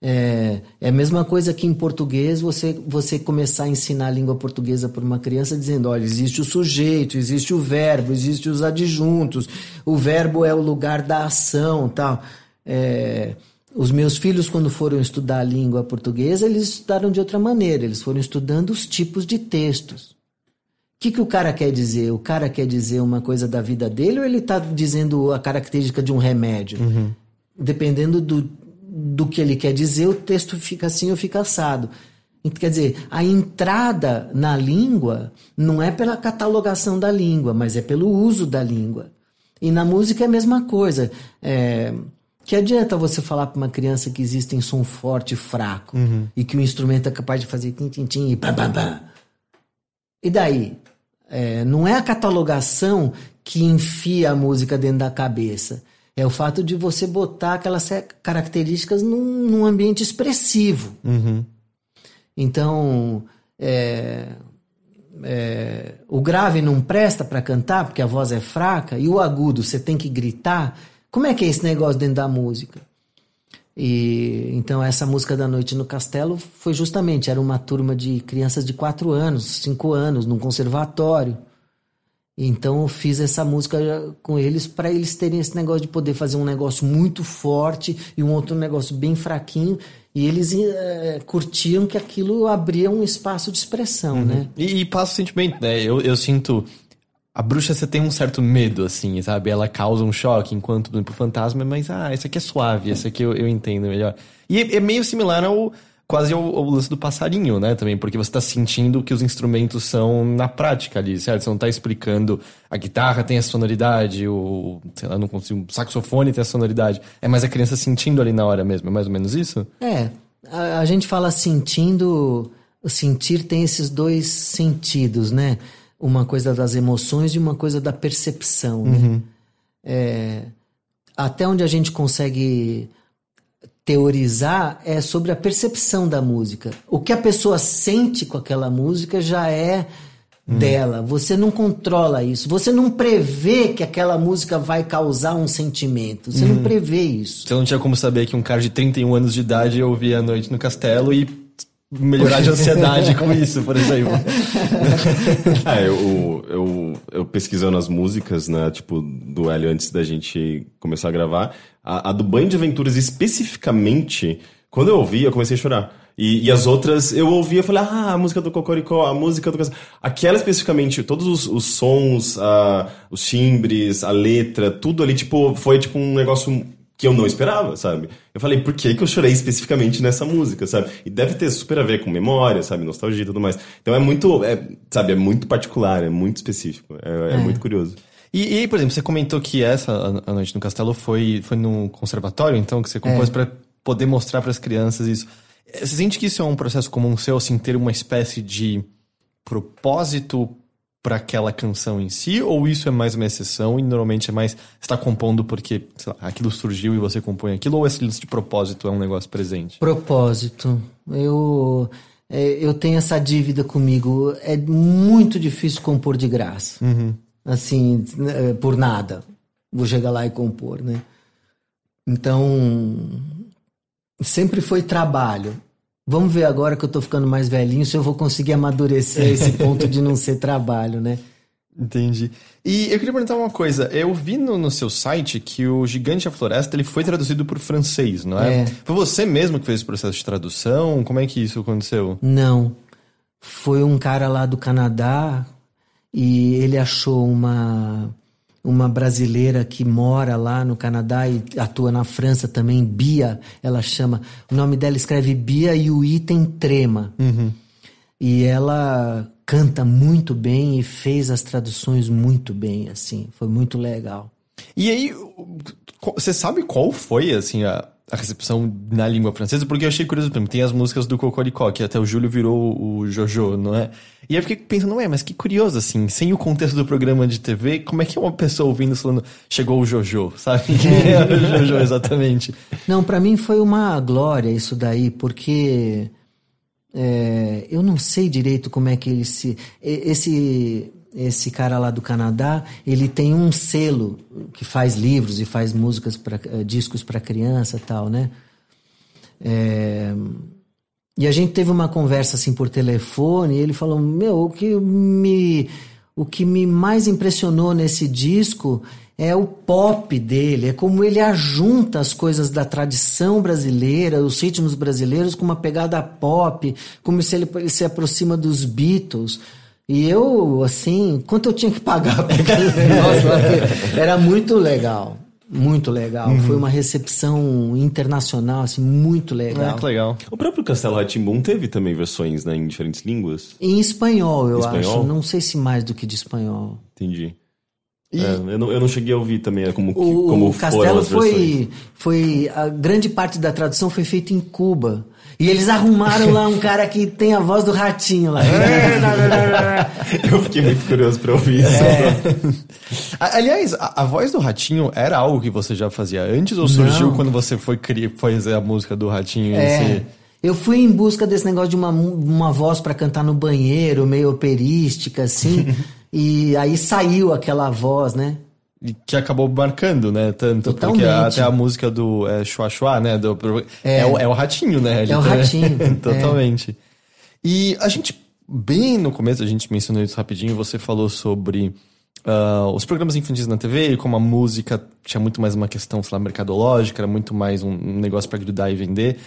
É, é a mesma coisa que em português você, você começar a ensinar a língua portuguesa para uma criança dizendo: olha, existe o sujeito, existe o verbo, existe os adjuntos, o verbo é o lugar da ação tal. É, os meus filhos, quando foram estudar a língua portuguesa, eles estudaram de outra maneira, eles foram estudando os tipos de textos. O que, que o cara quer dizer? O cara quer dizer uma coisa da vida dele ou ele está dizendo a característica de um remédio? Dependendo do, do que ele quer dizer, o texto fica assim ou fica assado. Quer dizer, a entrada na língua não é pela catalogação da língua, mas é pelo uso da língua. E na música é a mesma coisa. É, que adianta você falar para uma criança que existe em som forte e fraco e que o instrumento é capaz de fazer tim, tim, tim e pam, pam, pam. E daí? É, não é a catalogação que enfia a música dentro da cabeça. É o fato de você botar aquelas características num, num ambiente expressivo. Uhum. Então, é, é, o grave não presta para cantar porque a voz é fraca e o agudo você tem que gritar. Como é que é esse negócio dentro da música? E então essa música da noite no castelo foi justamente era uma turma de crianças de quatro anos, cinco anos, num conservatório. Então eu fiz essa música com eles para eles terem esse negócio de poder fazer um negócio muito forte e um outro negócio bem fraquinho. E eles é, curtiam que aquilo abria um espaço de expressão, uhum. né? E, e passa o sentimento, né? Eu, eu sinto. A bruxa você tem um certo medo, assim, sabe? Ela causa um choque enquanto pro fantasma, mas ah, esse aqui é suave, esse aqui eu, eu entendo melhor. E é, é meio similar ao quase o, o, lance do passarinho, né? Também, porque você está sentindo que os instrumentos são na prática ali, certo? Você não está explicando a guitarra tem a sonoridade, o, sei lá, não consigo, o saxofone tem a sonoridade. É mais a criança sentindo ali na hora mesmo, é mais ou menos isso? É. A, a gente fala sentindo, o sentir tem esses dois sentidos, né? Uma coisa das emoções e uma coisa da percepção, né? uhum. né? É, até onde a gente consegue teorizar é sobre a percepção da música. O que a pessoa sente com aquela música já é hum. dela. Você não controla isso. Você não prevê que aquela música vai causar um sentimento. Você não uhum. prevê isso. Você não tinha como saber que um cara de 31 anos de idade ouvia a noite no castelo e melhorar de ansiedade com isso, por exemplo. é, eu, eu, eu pesquisando as músicas, né, tipo, do Hélio antes da gente começar a gravar, a, a do Banho de Aventuras especificamente, quando eu ouvi, eu comecei a chorar. E, e, as outras eu ouvia e falei, ah, a música do Cocoricó, a música do. Aquela especificamente, todos os, os sons, os timbres, a letra, tudo ali, tipo, foi tipo um negócio que eu não esperava, sabe? Eu falei, por que, que eu chorei especificamente nessa música, sabe? E deve ter super a ver com memória, sabe? Nostalgia e tudo mais. Então é muito, é, sabe, é muito particular, é muito específico, é, é. é muito curioso. E, e, por exemplo, você comentou que essa A Noite no Castelo foi, foi no conservatório, então, que você compôs é. para poder mostrar para as crianças isso. Você sente que isso é um processo comum seu, assim, ter uma espécie de propósito para aquela canção em si, ou isso é mais uma exceção e normalmente é mais está compondo porque lá, aquilo surgiu e você compõe aquilo, ou esse de propósito é um negócio presente? Propósito. Eu é, eu tenho essa dívida comigo. É muito difícil compor de graça. Uhum. Assim, né, por nada. Vou chegar lá e compor, né? Então, sempre foi trabalho. Vamos ver agora que eu tô ficando mais velhinho se eu vou conseguir amadurecer esse ponto de não ser trabalho, né? Entendi. E eu queria perguntar uma coisa. Eu vi no, no seu site que o Gigante da Floresta ele foi traduzido por francês, não é? é? Foi você mesmo que fez esse processo de tradução? Como é que isso aconteceu? Não. Foi um cara lá do Canadá e ele achou uma uma brasileira que mora lá no Canadá e atua na França também, Bia, ela chama. O nome dela escreve Bia e o item trema. Uhum. E ela canta muito bem e fez as traduções muito bem, assim. Foi muito legal. E aí, você sabe qual foi, assim, a, a recepção na língua francesa, porque eu achei curioso, tem as músicas do Cocoricó, que até o Júlio virou o Jojo, não é? E aí eu fiquei pensando, ué, mas que curioso, assim, sem o contexto do programa de TV, como é que uma pessoa ouvindo falando, chegou o Jojo, sabe? Quem era o Jojo exatamente? Não, para mim foi uma glória isso daí, porque é, eu não sei direito como é que ele se... Esse esse cara lá do Canadá, ele tem um selo que faz livros e faz músicas para eh, discos para criança, tal, né? É... E a gente teve uma conversa assim por telefone, e ele falou: "Meu, o que me o que me mais impressionou nesse disco é o pop dele, é como ele ajunta as coisas da tradição brasileira, os ritmos brasileiros com uma pegada pop, como se ele, ele se aproxima dos Beatles. E eu, assim, quanto eu tinha que pagar para aquele negócio lá, era muito legal. Muito legal. Uhum. Foi uma recepção internacional, assim, muito legal. É, que legal. O próprio Castelo Ratimbum teve também versões, né, em diferentes línguas? Em espanhol, eu espanhol? acho. Não sei se mais do que de espanhol. Entendi. É, eu, não, eu não cheguei a ouvir também é como, que- O, como o foram Castelo as versões. foi, foi. A grande parte da tradução foi feita em Cuba. E eles arrumaram lá um cara que tem a voz do ratinho lá. Eu fiquei muito curioso pra ouvir isso. É. Aliás, a, a voz do Ratinho era algo que você já fazia antes ou surgiu Não. quando você foi criar, fazer a música do Ratinho em É. si? Eu fui em busca desse negócio de uma, uma voz pra cantar no banheiro, meio operística, assim. e aí saiu aquela voz, né? Que acabou marcando, né? Tanto porque Totalmente. a- até a música do é, Chua Chua, né? do- é. o, é o Ratinho, né? É o Ratinho, é. Totalmente. E a gente, bem no começo, a gente mencionou isso rapidinho, você falou sobre ah, os programas infantis na TV e como a música tinha muito mais uma questão, sei lá, mercadológica, era muito mais um, um negócio pra grudar e vender.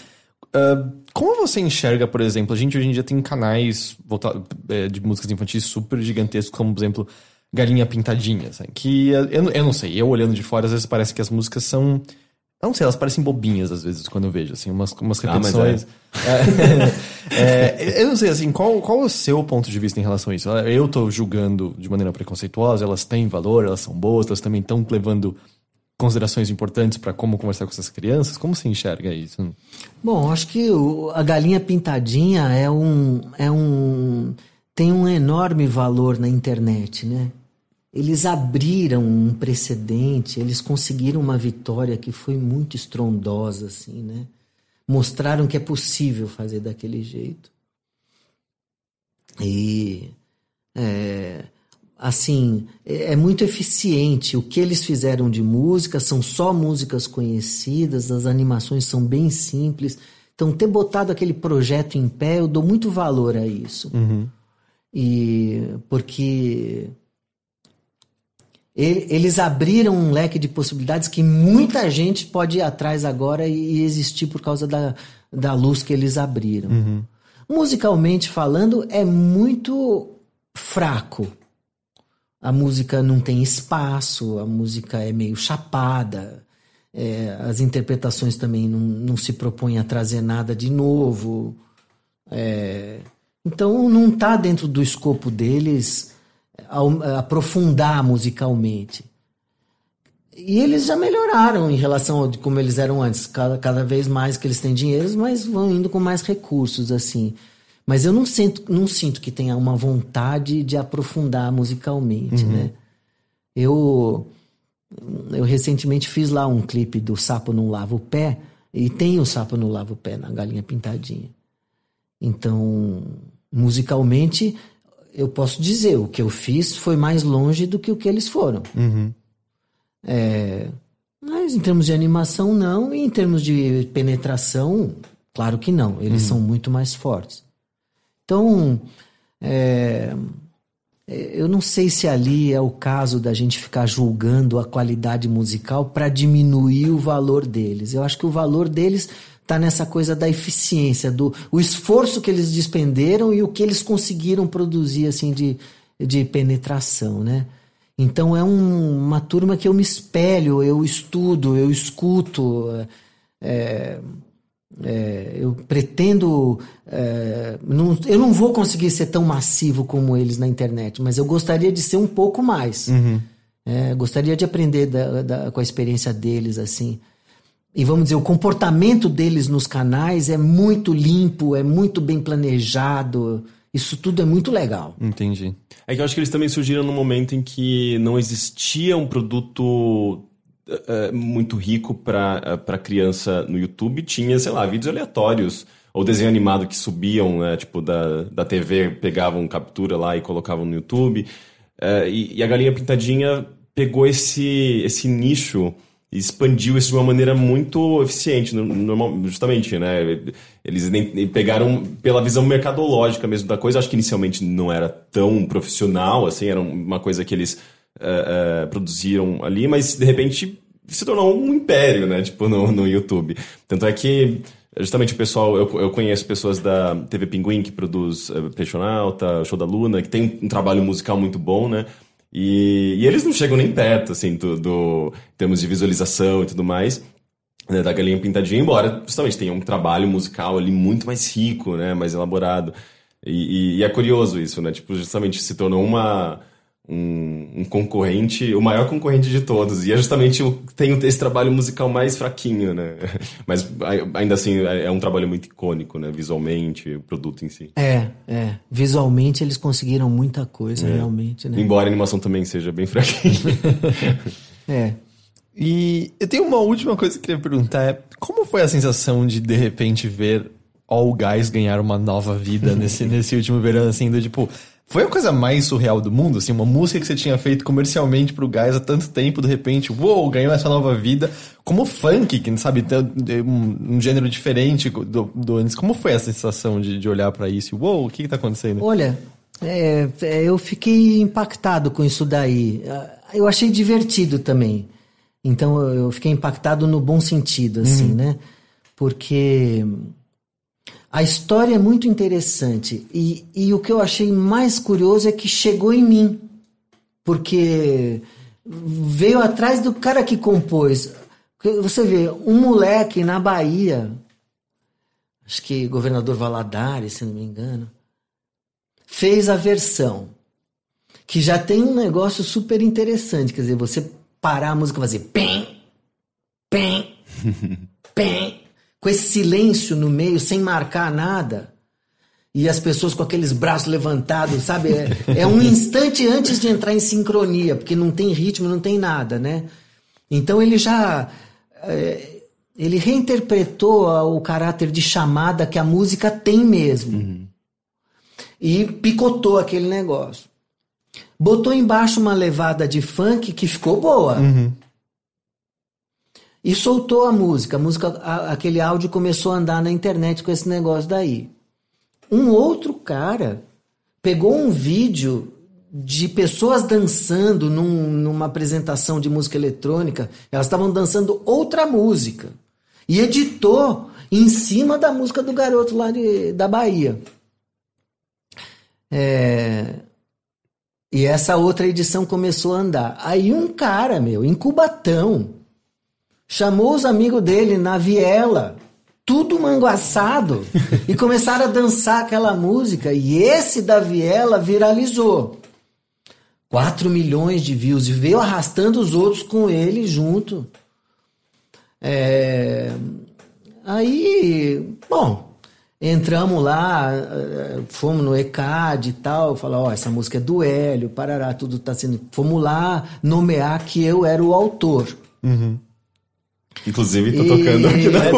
Ah, como você enxerga, por exemplo, a gente hoje em dia tem canais volta- eh, de músicas infantis super gigantescos, como, por exemplo, Galinha Pintadinha, sabe? que eh, eu, eu não sei, eu olhando de fora, às vezes parece que as músicas são. Eu não sei, elas parecem bobinhas às vezes quando eu vejo, assim, umas, umas Ah, mas repetições. É, é, eu não sei, assim, qual, qual é o seu ponto de vista em relação a isso? Eu tô julgando de maneira preconceituosa, elas têm valor, elas são boas, elas também estão levando considerações importantes pra como conversar com essas crianças. Como você enxerga isso? Bom, acho que o- a galinha pintadinha é um, é um. tem um enorme valor na internet, né? Eles abriram um precedente, eles conseguiram uma vitória que foi muito estrondosa, assim, né? Mostraram que é possível fazer daquele jeito. E. é, assim, é é muito eficiente. O que eles fizeram de música são só músicas conhecidas, as animações são bem simples. Então, ter botado aquele projeto em pé, eu dou muito valor a isso. E porque ele- eles abriram um leque de possibilidades que muita gente pode ir atrás agora e, existir por causa da, da luz que eles abriram. Musicalmente falando, é muito fraco. A música não tem espaço, a música é meio chapada, é, as interpretações também não, não se propõem a trazer nada de novo. É, então não está dentro do escopo deles ao- aprofundar musicalmente. E eles já melhoraram em relação a como eles eram antes. Cada, cada vez mais que eles têm dinheiro, mas vão indo com mais recursos, assim. Mas eu não sinto, não sinto que tenha uma vontade de aprofundar musicalmente, né? Eu, eu recentemente fiz lá um clipe do Sapo Não Lava o Pé, e tem o Sapo Não Lava o Pé na Galinha Pintadinha. Então, musicalmente, eu posso dizer, o que eu fiz foi mais longe do que o que eles foram. É, mas em termos de animação, não. E em termos de penetração, claro que não. Eles são muito mais fortes. Então, é, eu não sei se ali é o caso da gente ficar julgando a qualidade musical para diminuir o valor deles. Eu acho que o valor deles está nessa coisa da eficiência, do o esforço que eles despenderam e o que eles conseguiram produzir assim de, de penetração, né? Então é um- uma turma que eu me espelho, eu estudo, eu escuto. é, é, eu pretendo. é, não- eu não vou conseguir ser tão massivo como eles na internet, mas eu gostaria de ser um pouco mais. É, gostaria de aprender da- da- com a experiência deles, assim. E vamos dizer, o comportamento deles nos canais é muito limpo, é muito bem planejado. Isso tudo é muito legal. Entendi. É que eu acho que eles também surgiram num momento em que não existia um produto eh, eh, muito rico para criança no YouTube. Tinha, sei lá, vídeos aleatórios. Ou desenho animado que subiam, né, tipo, da, da TV, pegavam captura lá e colocavam no YouTube. Eh, e, e a Galinha Pintadinha pegou esse, esse nicho e expandiu isso de uma maneira muito eficiente, no- normal, justamente, né? Eles pegaram pela visão mercadológica mesmo da coisa. Acho que inicialmente não era tão profissional, assim, era uma coisa que eles eh, produziram ali, mas de repente se tornou um império, né? Tipo, no, no YouTube. Tanto é que justamente o pessoal, eu, eu conheço pessoas da TV Pinguim que produz uh, Peixonauta, Show da Luna, que tem um trabalho musical muito bom, né? E, e eles não chegam nem perto, assim, do, do em termos de visualização e tudo mais, né, da Galinha Pintadinha, embora justamente tenha um trabalho musical ali muito mais rico, né? Mais elaborado. E, e- e é curioso isso, né? Tipo, justamente se tornou uma, um, um, concorrente, o maior concorrente de todos. E é justamente o tem esse trabalho musical mais fraquinho, né? Mas ainda assim é, é um trabalho muito icônico, né? Visualmente, o produto em si. É, é. Visualmente eles conseguiram muita coisa, é. realmente, né? Embora a animação também seja bem fraquinha. é. E eu tenho uma última coisa que eu queria perguntar: é como foi a sensação de de repente ver All Guys ganhar uma nova vida nesse, nesse último verão, assim, do tipo, foi a coisa mais surreal do mundo, assim, uma música que você tinha feito comercialmente pro Guys há tanto tempo, de repente, uou, ganhou essa nova vida. Como funk, que sabe, tem um, um gênero diferente do, do, antes. Como foi a sensação de, de olhar para isso? Uou, o que, que tá acontecendo? Olha, é, é, eu fiquei impactado com isso daí. Eu achei divertido também. Então eu fiquei impactado no bom sentido, assim, uhum. né? Porque a história é muito interessante e, e o que eu achei mais curioso é que chegou em mim, porque veio atrás do cara que compôs. Você vê, um moleque na Bahia, acho que governador Valadares, se não me engano, fez a versão que já tem um negócio super interessante, quer dizer, você parar a música e fazer pem, pem, pem, com esse silêncio no meio, sem marcar nada. E as pessoas com aqueles braços levantados, sabe? É, é um instante antes de entrar em sincronia, porque não tem ritmo, não tem nada, né? Então ele já. É, ele reinterpretou o caráter de chamada que a música tem mesmo. Uhum. E picotou aquele negócio. Botou embaixo uma levada de funk que ficou boa. Uhum. E soltou a música. A música, a, aquele áudio começou a andar na internet com esse negócio daí. Um outro cara pegou um vídeo de pessoas dançando num, numa apresentação de música eletrônica. Elas estavam dançando outra música. E editou em cima da música do garoto lá de, da Bahia. É... E essa outra edição começou a andar. Aí um cara, meu, em Cubatão, chamou os amigos dele na viela, tudo manguaçado, e começaram a dançar aquela música. E esse da viela viralizou. 4 milhões de views e veio arrastando os outros com ele junto. É... Aí, bom, entramos lá, fomos no ECAD e tal, falar, ó, essa música é do Hélio, parará, tudo tá sendo. Fomos lá nomear que eu era o autor. Uhum. Inclusive, tô tocando aqui na é,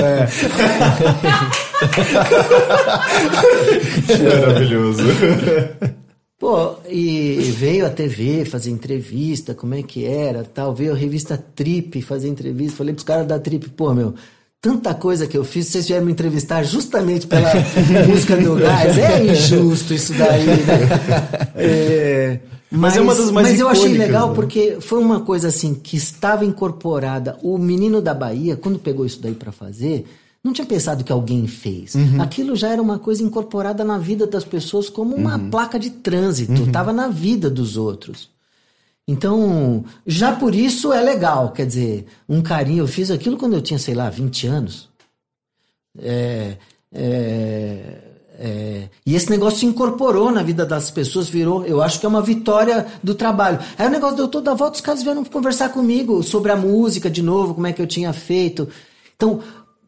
é. Maravilhoso. Pô, e veio a TV fazer entrevista, como é que era, tal. Veio a revista Trip fazer entrevista. Falei pros caras da Trip, pô, meu, tanta coisa que eu fiz, vocês vieram me entrevistar justamente pela música do gás. É injusto isso daí, né? É, mas, mas, é uma das mais Mas eu achei legal né? porque foi uma coisa assim que estava incorporada. O menino da Bahia, quando pegou isso daí para fazer, não tinha pensado que alguém fez. Uhum. Aquilo já era uma coisa incorporada na vida das pessoas como uma uhum. placa de trânsito. Uhum. Tava na vida dos outros. Então, já por isso é legal. Quer dizer, um carinho. Eu fiz aquilo quando eu tinha, sei lá, 20 anos. É, é, é, e esse negócio se incorporou na vida das pessoas, virou. Eu acho que é uma vitória do trabalho. Aí o negócio deu toda a volta, os caras vieram conversar comigo sobre a música de novo, como é que eu tinha feito. Então,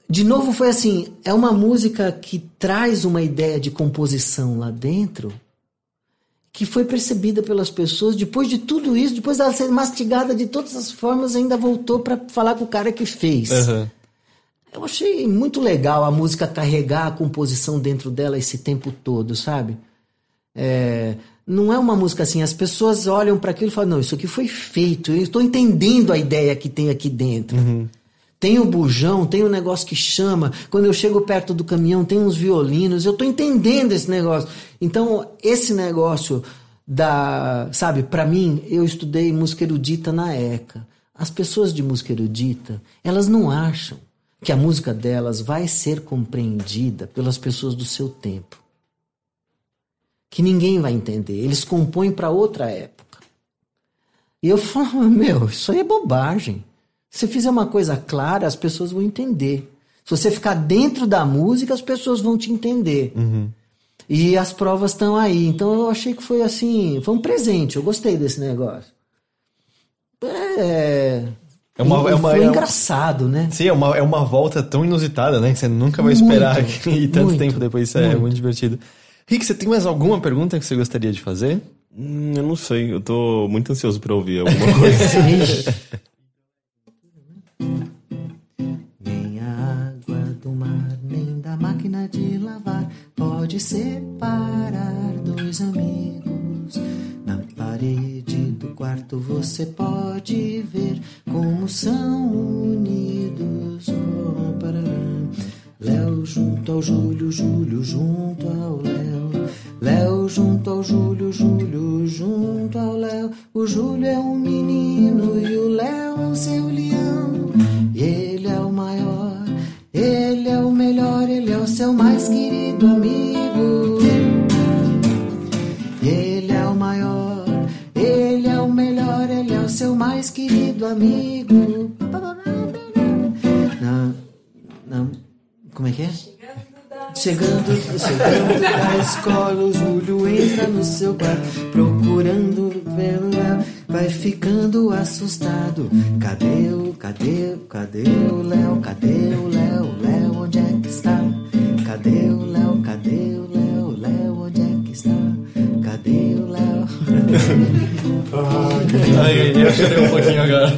de novo, foi assim: é uma música que traz uma ideia de composição lá dentro que foi percebida pelas pessoas. Depois de tudo isso, depois dela ser mastigada de todas as formas, ainda voltou para falar com o cara que fez. Uhum. Eu achei muito legal a música carregar a composição dentro dela esse tempo todo, sabe? É, não é uma música assim, as pessoas olham para aquilo e falam: não, isso aqui foi feito, eu estou entendendo a ideia que tem aqui dentro. Uhum. Tem o bujão, tem o negócio que chama. Quando eu chego perto do caminhão, tem uns violinos. Eu estou entendendo esse negócio. Então, esse negócio da. Sabe, para mim, eu estudei música erudita na ECA. As pessoas de música erudita, elas não acham que a música delas vai ser compreendida pelas pessoas do seu tempo. Que ninguém vai entender. Eles compõem para outra época. E eu falo, meu, isso aí é bobagem. Se fizer uma coisa clara, as pessoas vão entender. Se você ficar dentro da música, as pessoas vão te entender. Uhum. E as provas estão aí. Então eu achei que foi assim, foi um presente. Eu gostei desse negócio. É. É uma- e é uma- foi é engraçado, né? Sim, é uma, é uma volta tão inusitada, né? Que você nunca vai esperar Muito, que- e tanto muito, tempo depois isso é muito. muito divertido. Rick, você tem mais alguma pergunta que você gostaria de fazer? Hum, eu não sei, eu tô muito ansioso pra ouvir alguma coisa. Nem a água do mar, nem da máquina de lavar pode separar dois amigos. Na parede quarto você pode ver como são unidos. Oh. Léo junto ao Júlio, Júlio junto ao Léo. Léo junto ao Júlio, Júlio junto ao Léo. O Júlio é um menino e o Léo é o seu leão. Ele é o maior, ele é o melhor, ele é o seu mais querido amigo. Mais querido amigo. Não, não, como é que é? Chegando, chegando da escola, o Júlio entra no seu quarto, procurando pelo Léo, vai ficando assustado. Cadê o, cadê, cadê o Léo? Cadê o Léo? Léo, onde é que está? Cadê o Léo? Ai, eu chorei um pouquinho agora.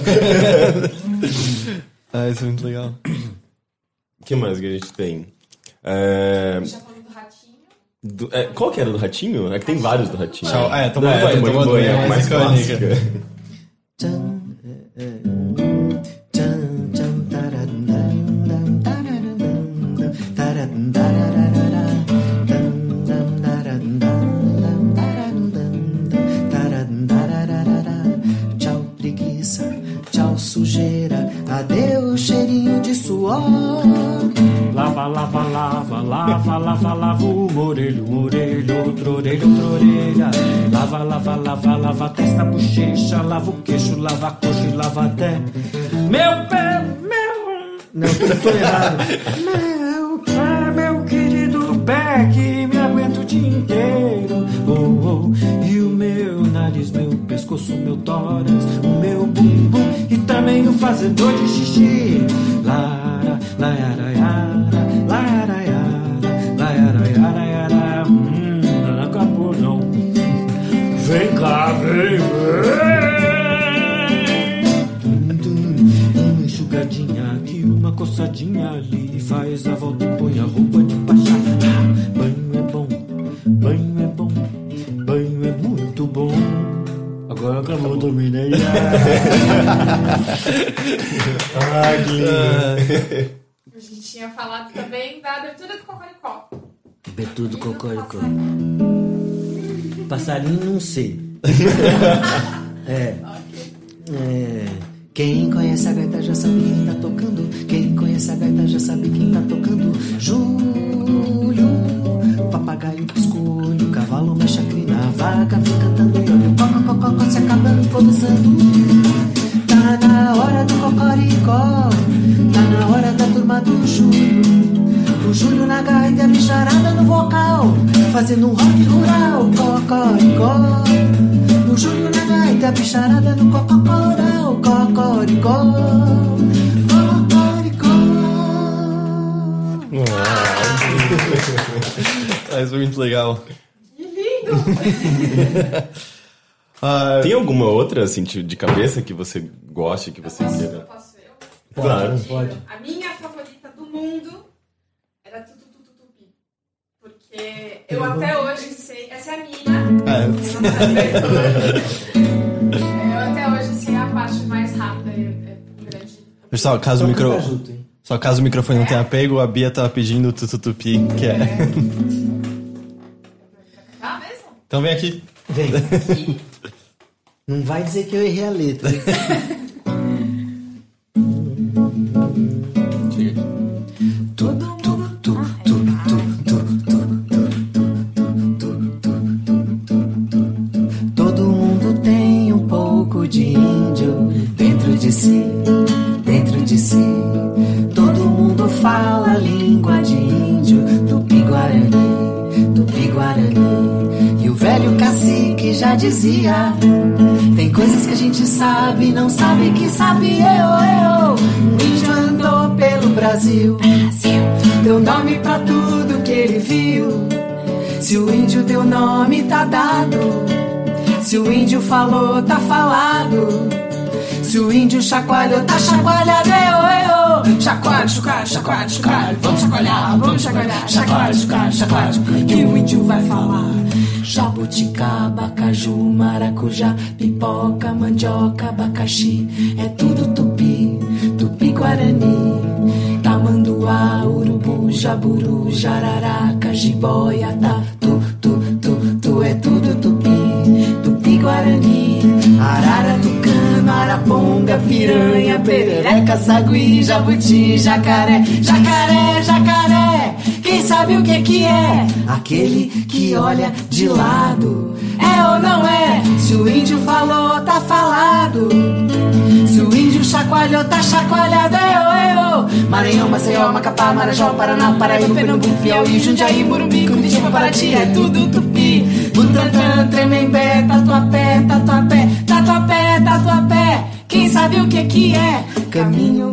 ah, isso é muito legal. O que mais que a gente tem? É, Já falando do é, qual que era do Ratinho? É que tem vários do Ratinho. Tchau. É, tomando É, banho, tomando banho, banho, é é, é, tchan, suor. Lava, lava, lava, lava, lava, lava uma orelha, uma orelha, outra orelha, outra orelha. Lava, lava, lava, lava a testa, a bochecha, lava o queixo, lava a coxa e lava até meu pé, meu. Não, tô, tô errado. Meu pé, meu querido pé que me aguenta o dia inteiro. Oh, oh. E o meu nariz, meu pescoço, meu tórax, o meu bumbum e também o fazedor de xixi. Lara, Hum, acabou. Vem cá, vem, vem. Uma enxugadinha aqui, uma coçadinha ali. Faz a volta e põe a roupa de. Ah, banho é bom, banho é bom, banho é muito bom. Agora acabou também, né? ah, que lindo. Tinha falado também da abertura do Cocoricó. Betudo Cocoricó. Passarinho não sei. é. É. Quem conhece a gaita já sabe quem tá tocando. Quem conhece a gaita já sabe quem tá tocando. Júlio, papagaio pisca o olho, cavalo mexe a crina, vaca vem cantando e olha o cocococó se acabando, começando. Tá na hora do cocoricó, na hora da turma do Júlio. O Júlio na gaita, a bicharada no vocal, fazendo um rock rural, cocoricó. O Júlio na gaita, a bicharada no cocoricó. Cocoricó. Ah, isso é muito legal. Que lindo! Ah, Tem alguma outra, assim, de cabeça que você goste, que você Posso, queira? Eu? Claro. Pode. A minha favorita do mundo era Tututututupi. Porque eu até hoje sei. Essa é a minha. Eu até hoje sei a parte mais rápida e é grande. Pessoal, caso o micro... Só caso o microfone não tenha pego, a Bia tava pedindo o tututupi, que é... Tá mesmo? Então vem aqui. Vem. Não vai dizer que eu errei a letra. falou, tá falado. Se o índio chacoalhou, tá chacoalhado, eu, eu. Chacoalho, chacoalho, chacoalho, chacoalho. Vamos chacoalhar, vamos chacoalhar. Chacoalho, chacoalho, chacoalho. Que o índio vai falar. Jabuticaba, caju, maracujá, pipoca, mandioca, abacaxi. É tudo tupi, tupi-guarani. Tamanduá, urubu, jaburu, jararaca, jiboia, tá. Perereca, sagui, jabuti, jacaré, jacaré, jacaré. Quem sabe o que que é? Aquele que olha de lado. É ou não é? Se o índio falou, tá falado. Se o índio chacoalhou, tá chacoalhado. Eu, eu. Maranhão, Maceió, Macapá, Marajó, Paraná, Paraíba, Pernambuco, Piauí, Jundiaí, Morumbi, Curitiba, Paraty. É tudo tupi. Butantã, Tremembé, Tatuapé, Tatuapé, Tatuapé, Tatuapé. Sabe o que que é? Caminho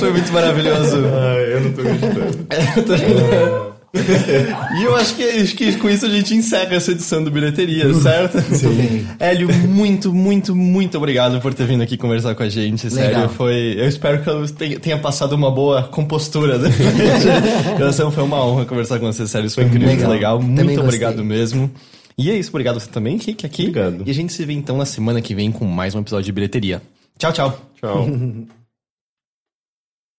foi muito maravilhoso. Ai, eu não tô acreditando. E eu acho que, acho que com isso a gente encerra essa edição do Bilheteria, certo? Sim. Hélio, muito, muito, muito obrigado por ter vindo aqui conversar com a gente. Sério, Legal. foi. Eu espero que eu tenha, passado uma boa compostura. Né? Então, foi uma honra conversar com você, sério. Isso foi incrível, legal. legal. Também Muito gostei. obrigado mesmo. E é isso, obrigado você também, Rick, aqui. Obrigado. E a gente se vê então na semana que vem com mais um episódio de Bilheteria. Tchau, tchau. Tchau.